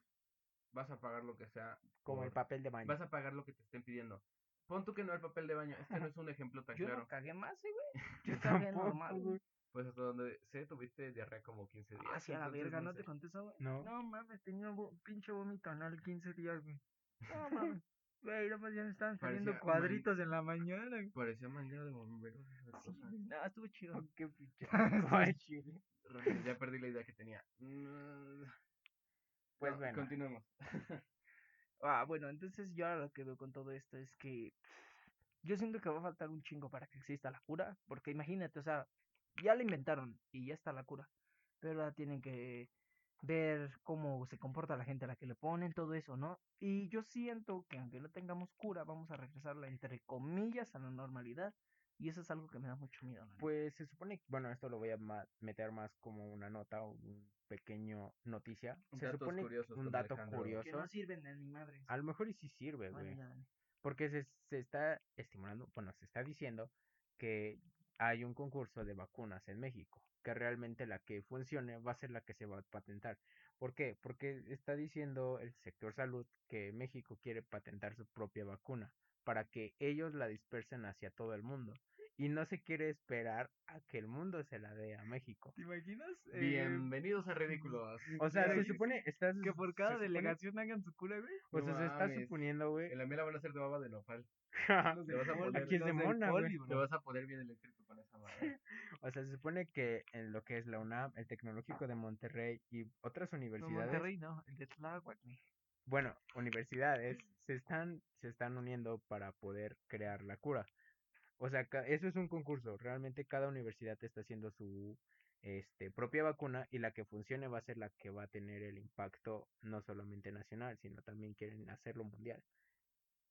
vas a pagar lo que sea.
Como el papel de baño.
Vas a pagar lo que te estén pidiendo. Pon tú que no el papel de baño, este no es un ejemplo tan
Yo
claro.
no cagué más, eh, güey. Yo
Tampoco,
normal, güey.
Pues hasta donde sé, tuviste diarrea como 15 días.
Hacia la
entonces
verga,
no
¿no
sé.
te conté eso, güey?
No.
No mames, tenía vo- pinche vómito anal 15 días, güey. No mames. Güey, nada más ya me estaban saliendo
Parecía
cuadritos en la mañana. güey.
Parecía mañana de bomberos
Sí, no, estuvo chido.
Qué pinche.
Re- Ya perdí la idea que tenía.
Pues
no,
bueno.
Continuemos.
Ah, bueno, entonces yo ahora lo que veo con todo esto es que yo siento que va a faltar un chingo para que exista la cura, porque imagínate, o sea, ya la inventaron y ya está la cura, pero ahora tienen que ver cómo se comporta la gente a la que le ponen todo eso, ¿no? Y yo siento que aunque no tengamos cura, vamos a regresarla entre comillas a la normalidad y eso es algo que me da mucho miedo.
Pues se supone que, bueno, esto lo voy a ma- meter más como una nota o un pequeño noticia. Se
Datos
supone un dato
Alejandro.
curioso.
que no sirven de ni madres.
A lo mejor y sí sirve, güey. Porque se, se está estimulando, bueno, se está diciendo que hay un concurso de vacunas en México, que realmente la que funcione va a ser la que se va a patentar. ¿Por qué? Porque está diciendo el sector salud que México quiere patentar su propia vacuna para que ellos la dispersen hacia todo el mundo. y no se quiere esperar a que el mundo se la dé a México.
¿Te imaginas? Eh,
Bienvenidos a Ridículos.
O sea, se supone, estás,
que por
se
cada
supone-
delegación hagan su cura, güey.
o
No
sea, se está
mames.
suponiendo, güey.
En la mía la van a hacer de baba de nopal.
Los
Te vas
del
a
poli,
poner-
Aquí es de mona, güey.
Te vas a poner bien eléctrico.
O sea, se supone que en lo que es la UNAM, el Tecnológico de Monterrey y otras
No,
universidades,
Monterrey no, el de Tláhuac,
bueno, universidades se están se están uniendo para poder crear la cura. O sea, eso es un concurso. Realmente cada universidad está haciendo su este propia vacuna y la que funcione va a ser la que va a tener el impacto no solamente nacional, sino también quieren hacerlo mundial.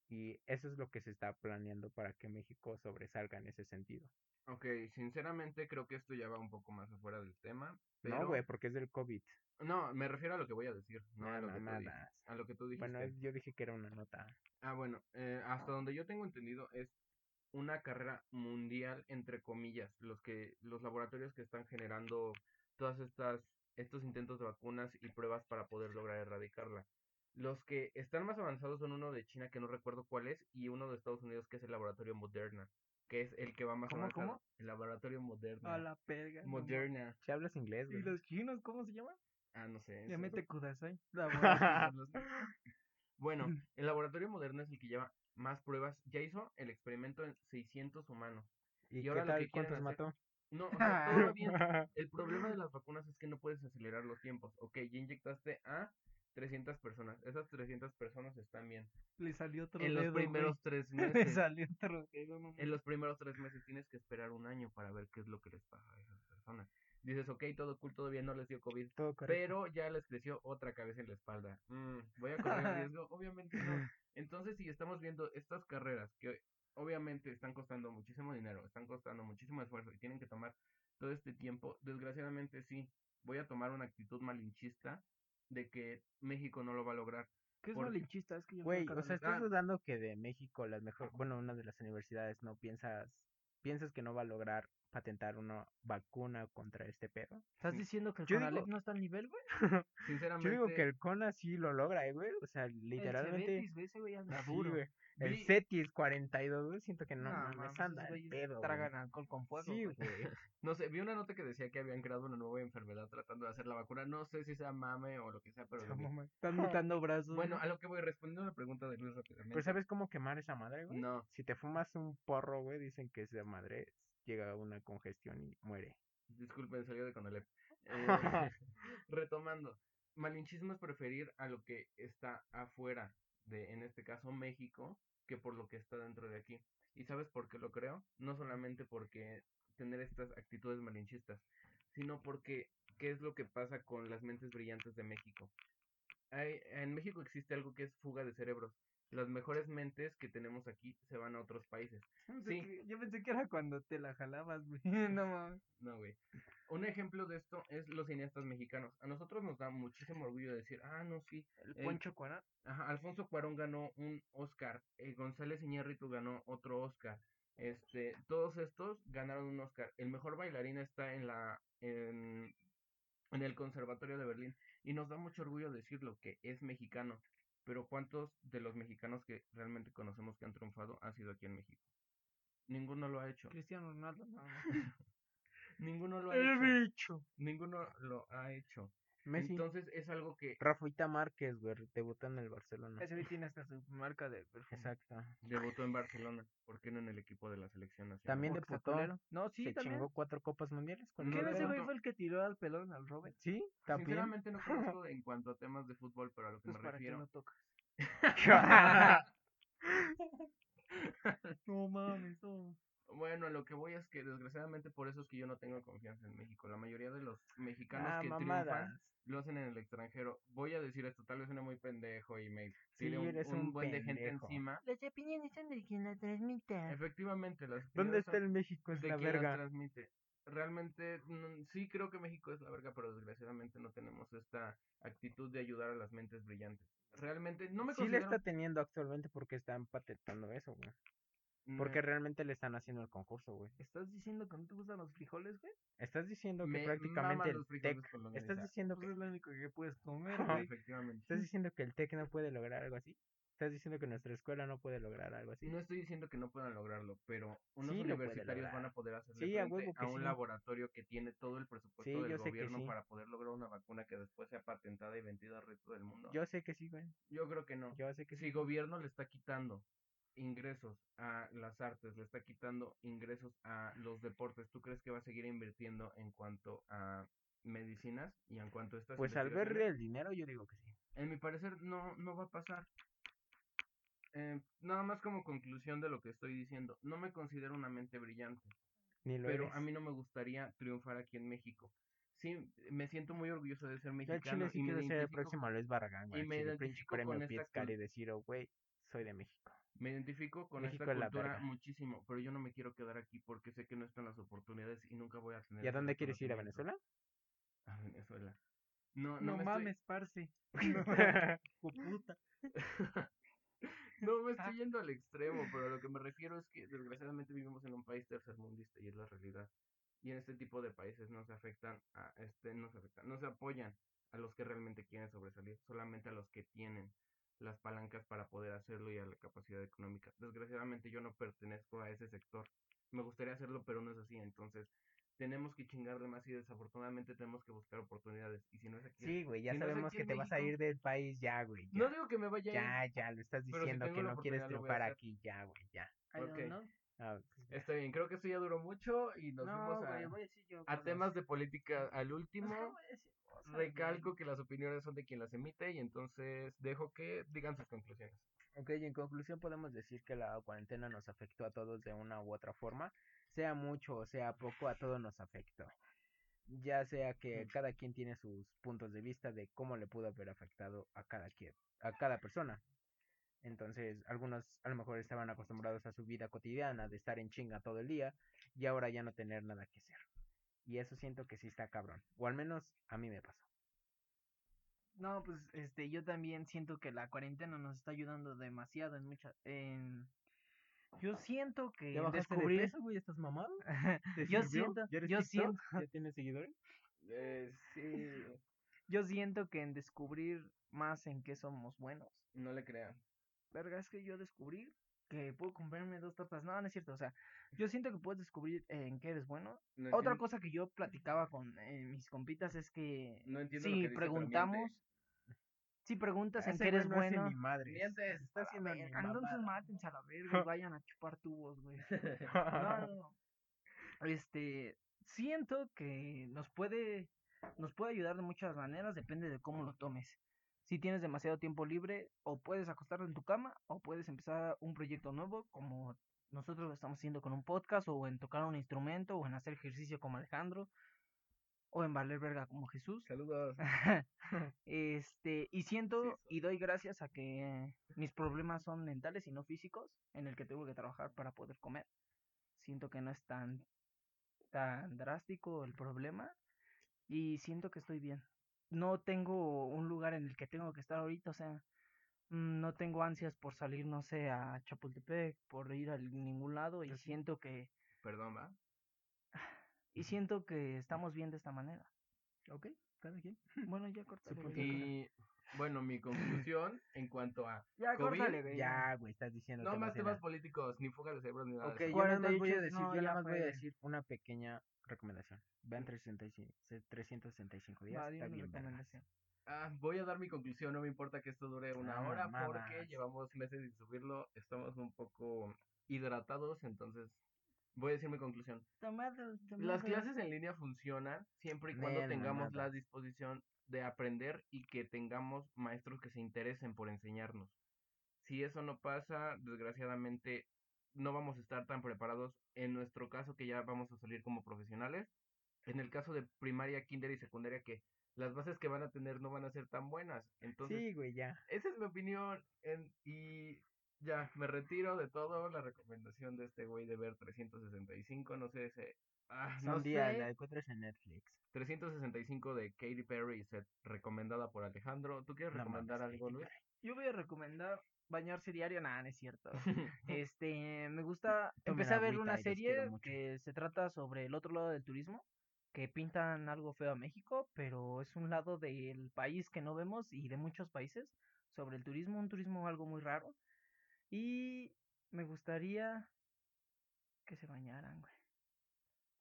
Y eso es lo que se está planeando para que México sobresalga en ese sentido.
Ok, sinceramente creo que esto ya va un poco más afuera del tema. Pero...
No, güey, porque es del COVID.
No, me refiero a lo que voy a decir, no a lo
mamadas.
dijiste. A lo que tú dijiste.
Bueno, yo dije que era una nota.
Ah, bueno, eh, hasta donde yo tengo entendido es una carrera mundial entre comillas, los que los laboratorios que están generando todas estas estos intentos de vacunas y pruebas para poder lograr erradicarla. Los que están más avanzados son uno de China que no recuerdo cuál es y uno de Estados Unidos que es el laboratorio Moderna, que es el que va más
¿Cómo,
avanzado.
cómo?
El laboratorio Moderna.
A la perga. no
Moderna.
Si hablas inglés,
mames. ¿Y
güey.
los chinos cómo se llaman?
Ah, no sé.
Ya mete Kudasai.
Bueno, el laboratorio Moderna es el que lleva más pruebas. Ya hizo el experimento en 600 humanos.
¿Y,
Y
qué
ahora lo
tal?
que quieren
¿Cuántos
hacer-
mató?
No, o sea, todo bien. El problema de las vacunas es que no puedes acelerar los tiempos. Ok, ya inyectaste a 300 personas. Esas 300 personas están bien.
Le salió otro
En los primeros tres
güey. Le
meses.
salió otro dedo, no
En los primeros tres meses tienes que esperar un año para ver qué es lo que les pasa a esas personas. Dices, ok, todo cool, todo bien, no les dio COVID.
Todo.
Pero ya les creció otra cabeza en la espalda. Mm, ¿Voy a correr riesgo? Obviamente no. Entonces, si estamos viendo estas carreras que obviamente están costando muchísimo dinero, están costando muchísimo esfuerzo y tienen que tomar todo este tiempo, desgraciadamente sí, voy a tomar una actitud malinchista de que México no lo va a lograr.
¿Qué es malinchista? Es que yo
Güey, o sea, ¿estás dudando que de México las mejor, bueno, una de las universidades no piensas, piensas que no va a lograr patentar una vacuna contra este pedo?
¿Estás
sí.
diciendo que el
Yo
Conalep
digo-
no está al nivel, güey?
Sinceramente,
Yo digo que el CONA sí lo logra, eh, güey. O sea, literalmente.
El Cebetis, güey, ese güey anda
sí,
duro.
güey. El
Vi-
CETIS 42, güey, siento que no,
No,
mames,
mames,
anda
esos
al
güeyes
pedo, güey.
tragan alcohol con fuego,
Sí,
güey.
güey.
no sé, vi una nota que decía que habían creado una nueva enfermedad tratando de hacer la vacuna. No sé si sea mame o lo que sea, pero lo vi.
Están mutando brazos.
Bueno,
güey.
a lo que voy respondiendo a la pregunta de Luis rápidamente.
Pero ¿sabes cómo quemar esa madre, güey?
No,
Si te fumas un porro, güey, dicen que esa madre llega una congestión y muere.
disculpen, salió de Conalep. Eh, retomando, malinchismo es preferir a lo que está afuera de, en este caso, México, que por lo que está dentro de aquí. ¿Y sabes por qué lo creo? No solamente porque tener estas actitudes malinchistas, sino porque, ¿qué es lo que pasa con las mentes brillantes de México? Hay, en México existe algo que es fuga de cerebros. Las mejores mentes que tenemos aquí se van a otros países.
Yo pensé
sí.
que- Yo pensé que era cuando te la jalabas, güey. No mames.
No, güey. Un ejemplo de esto es los cineastas mexicanos. A nosotros nos da muchísimo orgullo decir, ah, no, sí.
El
El-
Poncho Cuarón.
Ajá, Alfonso Cuarón ganó un Oscar. eh, González Iñárritu ganó otro Oscar. Este, todos estos ganaron un Oscar. El mejor bailarín está en la en, en el Conservatorio de Berlín y nos da mucho orgullo decirlo que es mexicano. Pero ¿cuántos de los mexicanos que realmente conocemos que han triunfado ha sido aquí en México? Ninguno lo ha hecho.
Cristiano Ronaldo. No, no.
Ninguno lo ha hecho.
bicho.
Ninguno lo ha hecho.
Messi.
Entonces es algo que
Rafaita Márquez, güey, debutó en el Barcelona.
Ese tiene hasta su marca de perfume.
Exacto.
debutó en Barcelona. ¿Por qué no en el equipo de la selección nacional?
También debutó.
No, sí,
se
también.
chingó cuatro copas mundiales. con
No
¿Quién
el
ese güey fue el que tiró al pelón al Robert?
Sí, también.
Sinceramente no conozco en cuanto a temas de fútbol, pero a lo que
Pues
me
para que
refiero.
no tocas. No mames, no.
Bueno, lo que voy es que desgraciadamente por eso es que yo no tengo confianza en México. La mayoría de los mexicanos
Ah,
que
mamadas.
triunfan lo hacen en el extranjero. Voy a decir esto, tal vez suene muy pendejo y me
Sí,
tire un,
eres
un
un
buen de gente encima.
Las opiniones son de quien la transmite.
Efectivamente, las
¿Dónde está el México? Es
de
la
quien las
verga.
transmite. Realmente, sí creo que México es la verga, pero desgraciadamente no tenemos esta actitud de ayudar a las mentes brillantes. Realmente, no me
Sí le
considero...
está teniendo actualmente porque están patentando eso, güey. Porque
me-
realmente le están haciendo el concurso, güey.
¿Estás diciendo que no te gustan los frijoles, güey?
Estás diciendo que
me
prácticamente el TEC... Estás diciendo
Pues
que...
es lo único que puedes comer, güey.
Efectivamente.
¿Estás diciendo que el TEC no puede lograr algo así? Estás diciendo que nuestra escuela no puede lograr algo así.
No estoy diciendo que no puedan lograrlo, pero unos
Sí
universitarios van a poder hacerle
Sí, a
frente a un
sí.
laboratorio que tiene todo el presupuesto del gobierno para poder lograr una vacuna que después sea patentada y vendida al resto del mundo.
Yo sé que sí, güey.
Yo creo que no.
Yo sé que
Si
sí.
gobierno le está quitando ingresos a las artes, le está quitando ingresos a los deportes, ¿tú crees que va a seguir invirtiendo en cuanto a medicinas y en cuanto a estas
Pues al ver el dinero, yo digo que sí.
En mi parecer no, no va a pasar. Eh, nada más como conclusión de lo que estoy diciendo, no me considero una mente brillante,
Ni lo
pero
eres.
a mí no me gustaría triunfar aquí en México. Sí, me siento muy orgulloso de ser mexicano
chile sí
y me
ser el próximo Luis Barragán,
y me
chile,
identifico
premio
con esta
y decir, oh, güey, soy de México.
Me identifico con
México
esta
es la
cultura
verga.
muchísimo, pero yo no me quiero quedar aquí porque sé que no están las oportunidades y nunca voy a tener
¿Y a dónde quieres ir? ¿A. Venezuela?
A Venezuela. No, no,
No,
me estoy-
mames, parce. puta.
No me estoy yendo al extremo, pero a lo que me refiero es que desgraciadamente vivimos en un país tercermundista y es la realidad. Y en este tipo de países no se afectan a este, no se afectan, no se apoyan a los que realmente quieren sobresalir, solamente a los que tienen las palancas para poder hacerlo y a la capacidad económica. Desgraciadamente yo no pertenezco a ese sector. Me gustaría hacerlo, pero no es así. Entonces, tenemos que chingarle más y desafortunadamente tenemos que buscar oportunidades. Y si no es aquí,
Sí, güey, ya
si no
sabemos que te vas a ir del país ya, güey.
no
Ya,
digo que me vaya a ir,
ya, ya, lo estás
si
diciendo que no quieres triunfar aquí ya, güey, ya. Ah, pues, ya.
Está bien, creo que esto ya duró mucho y nos
No,
fuimos a,
voy a decir yo.
a
cosas.
temas de política al último. Recalco que las opiniones son de quien las emite y entonces dejo que digan sus conclusiones.
Ok, y en conclusión podemos decir que la cuarentena nos afectó a todos de una u otra forma, sea mucho o sea poco, a todos nos afectó. Ya sea que cada quien tiene sus puntos de vista de cómo le pudo haber afectado a cada quien, a cada persona. Entonces, algunos a lo mejor estaban acostumbrados a su vida cotidiana de estar en chinga todo el día y ahora ya no tener nada que hacer. Y eso siento que sí está cabrón, o al menos a mí me pasó.
No, pues este, yo también siento que la cuarentena nos está ayudando demasiado en muchas, en... Yo siento que
¿Ya
en
bajaste de
descubrir,
peso, güey? ¿Estás mamado? ¿Te
yo
sirvió?
siento,
¿Ya eres
yo
TikTok?
siento,
¿Ya tienes seguidores?
Eh, sí,
yo siento que en descubrir más en qué somos buenos.
no le crean.
Verga, es que yo descubrí que puedo comprarme dos tortas. No, no es cierto. O sea, yo siento que puedes descubrir en qué eres bueno.
No
Otra
entiendo-
cosa que yo platicaba con eh, mis compitas es que
No entiendo lo
si
que dice,
preguntamos, si preguntas en qué eres bueno,
ni madres.
Mientes.
Está haciendo
entonces
mamada.
mátense a la verga y vayan a chupar tubos, güey. No, no, no. Este, siento que nos puede, nos puede ayudar de muchas maneras, depende de cómo lo tomes. Si tienes demasiado tiempo libre, o puedes acostarte en tu cama, o puedes empezar un proyecto nuevo, como nosotros lo estamos haciendo con un podcast, o en tocar un instrumento, o en hacer ejercicio como Alejandro, o en valer verga como Jesús.
Saludos.
Este, y siento
Sí,
y doy gracias a que mis problemas son mentales y no físicos, en el que tengo que trabajar para poder comer. Siento que no es tan, tan drástico el problema y siento que estoy bien. No tengo un lugar en el que tengo que estar ahorita, o sea, mm, no tengo ansias por salir, no sé, a Chapultepec, por ir a ningún lado y
sí.
siento que,
Perdón, ¿va?
y siento que estamos bien de esta manera.
Ok, cada quien.
Bueno, ya ya
Y bueno, mi conclusión en cuanto a
Ya,
COVID,
córtale, güey.
Ya, güey, estás diciendo
no más
temas
políticos, ni fuga de cerebros, ni nada.
Ok,
de eso.
yo nada más voy a
48,
decir,
no,
yo nada más voy a decir una pequeña recomendación. Vean 365, 365 días, está bien
recomendación.
Ah, voy a dar mi conclusión, no me importa que esto dure una
Ah,
hora porque llevamos meses sin subirlo, estamos un poco hidratados, entonces voy a decir mi conclusión. Las clases en línea funcionan siempre y cuando tengamos la disposición de aprender y que tengamos maestros que se interesen por enseñarnos. Si eso no pasa, desgraciadamente no vamos a estar tan preparados en nuestro caso que ya vamos a salir como profesionales. En el caso de primaria, kinder y secundaria que las bases que van a tener no van a ser tan buenas. Entonces,
Sí, güey, ya.
esa es mi opinión. en- y ya, me retiro de todo. La recomendación de este güey de ver 365, no sé, ese, ah, no sé.
la encuentras en Netflix.
365 de Katy Perry, set recomendada por Alejandro. ¿Tú quieres
No
recomendar
mames,
algo, Luis?
Yo voy a recomendar bañarse diario, nada, no es cierto. Este, me gusta, empecé a ver una serie que se trata sobre el otro lado del turismo. que pintan algo feo a México, pero es un lado del país que no vemos y de muchos países sobre el turismo, un turismo algo muy raro. Y me gustaría que se bañaran, güey.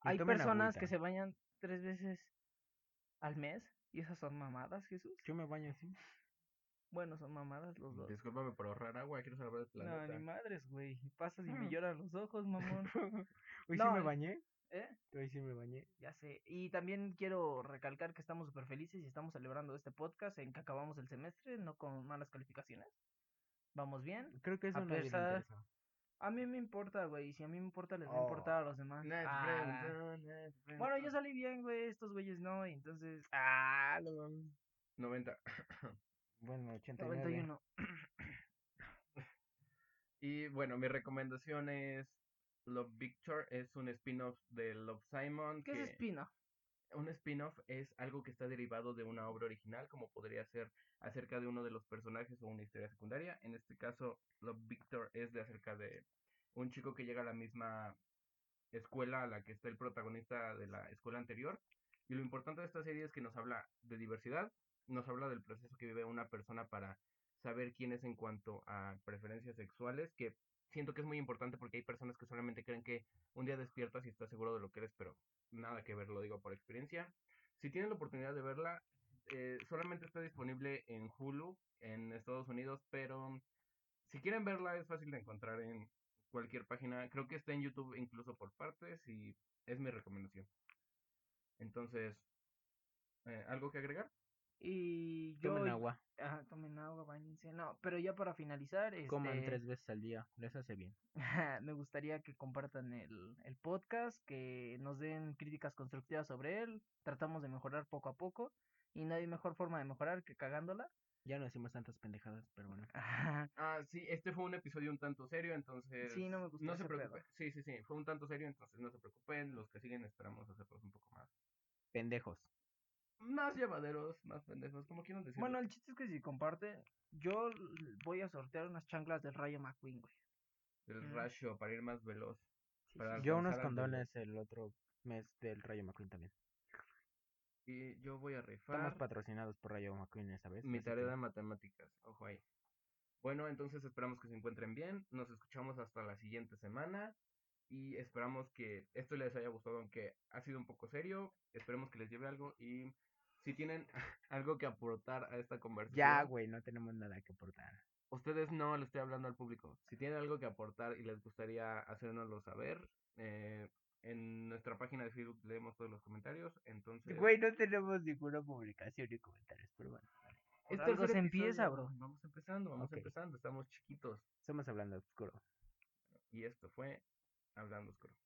Y
Hay personas que se bañan tres veces al mes y esas son mamadas, Jesús.
Yo me baño así.
Bueno, son mamadas los dos.
Discúlpame por ahorrar agua, quiero salvar el
No,
planeta.
ni madres, güey. Pasas y me
Mm.
lloran los ojos, mamón.
Hoy
No,
sí me bañé.
¿Eh?
Hoy sí me bañé.
Ya sé. Y también quiero recalcar que estamos súper felices y estamos celebrando este podcast en que acabamos el semestre, no con malas calificaciones. Vamos bien.
Creo que eso
A
no
pesar-. A mí me importa, güey. y Si a mí me importa, les va a
Oh.
importar a los demás.
Te
Ah,
preguntó, nadie te
Bueno, yo salí bien, güey. Estos güeyes no. Y entonces. Ah, no mames.
90.
Bueno, 89.
91.
Y bueno, mi recomendación es Love Victor, es un spin-off de Love Simon.
¿Qué es
que-
espino?
Un spin-off es algo que está derivado de una obra original, como podría ser acerca de uno de los personajes o una historia secundaria. En este caso, Love Victor es de acerca de un chico que llega a la misma escuela a la que está el protagonista de la escuela anterior. Y lo importante de esta serie es que nos habla de diversidad, nos habla del proceso que vive una persona para saber quién es en cuanto a preferencias sexuales, que siento que es muy importante porque hay personas que solamente creen que un día despiertas y estás seguro de lo que eres, pero nada que ver, lo digo por experiencia. Si tienen la oportunidad de verla, eh, solamente está disponible en Hulu en Estados Unidos, pero si quieren verla es fácil de encontrar en cualquier página. Creo que está en YouTube incluso por partes y es mi recomendación. Entonces, eh, ¿algo que agregar?
Y yo.
Tomen agua.
Ajá, tomen agua, bañense. No, pero ya para finalizar.
Coman
este,
tres veces al día. Les hace bien.
me gustaría que compartan el, el podcast, que nos den críticas constructivas sobre él. Tratamos de mejorar poco a poco. Y no hay mejor forma de mejorar que cagándola.
Ya no decimos tantas pendejadas, pero bueno.
Ah, sí, este fue un episodio un tanto serio, entonces
Sí, no me gustó
no se preocupen. Sí, sí, sí, fue un tanto serio, entonces no se preocupen. Los que siguen esperamos hacerlos un poco más
Pendejos.
Más llevaderos, más pendejos, como quieran decirlo.
Bueno, el chiste es que si comparten, yo voy a sortear unas chanclas del Rayo McQueen, güey.
el
mm.
ratio para ir más veloz.
Sí,
Para
sí,
Yo unos condones el otro mes del Rayo McQueen también.
Y yo voy a
Estamos
rifar
patrocinados por Rayo McQueen esta vez.
mi tarea
que-
de matemáticas. Ojo ahí. Bueno, entonces esperamos que se encuentren bien. Nos escuchamos hasta la siguiente semana. Y esperamos que esto les haya gustado, aunque ha sido un poco serio. Esperemos que les lleve algo. Y si tienen algo que aportar a esta conversación.
Ya, güey, no tenemos nada que aportar.
Ustedes no le estoy hablando al público. Si tienen algo que aportar y les gustaría hacérnoslo saber, eh, en nuestra página de Facebook leemos todos los comentarios. Entonces,
Güey, no tenemos ninguna publicación ni comentarios, pero bueno. vale.
Por
es
algo
tercer
se empieza,
episodio.
bro.
Vamos empezando, vamos empezando. Estamos chiquitos.
Estamos hablando oscuro.
Y esto fue Hablando Oscuro.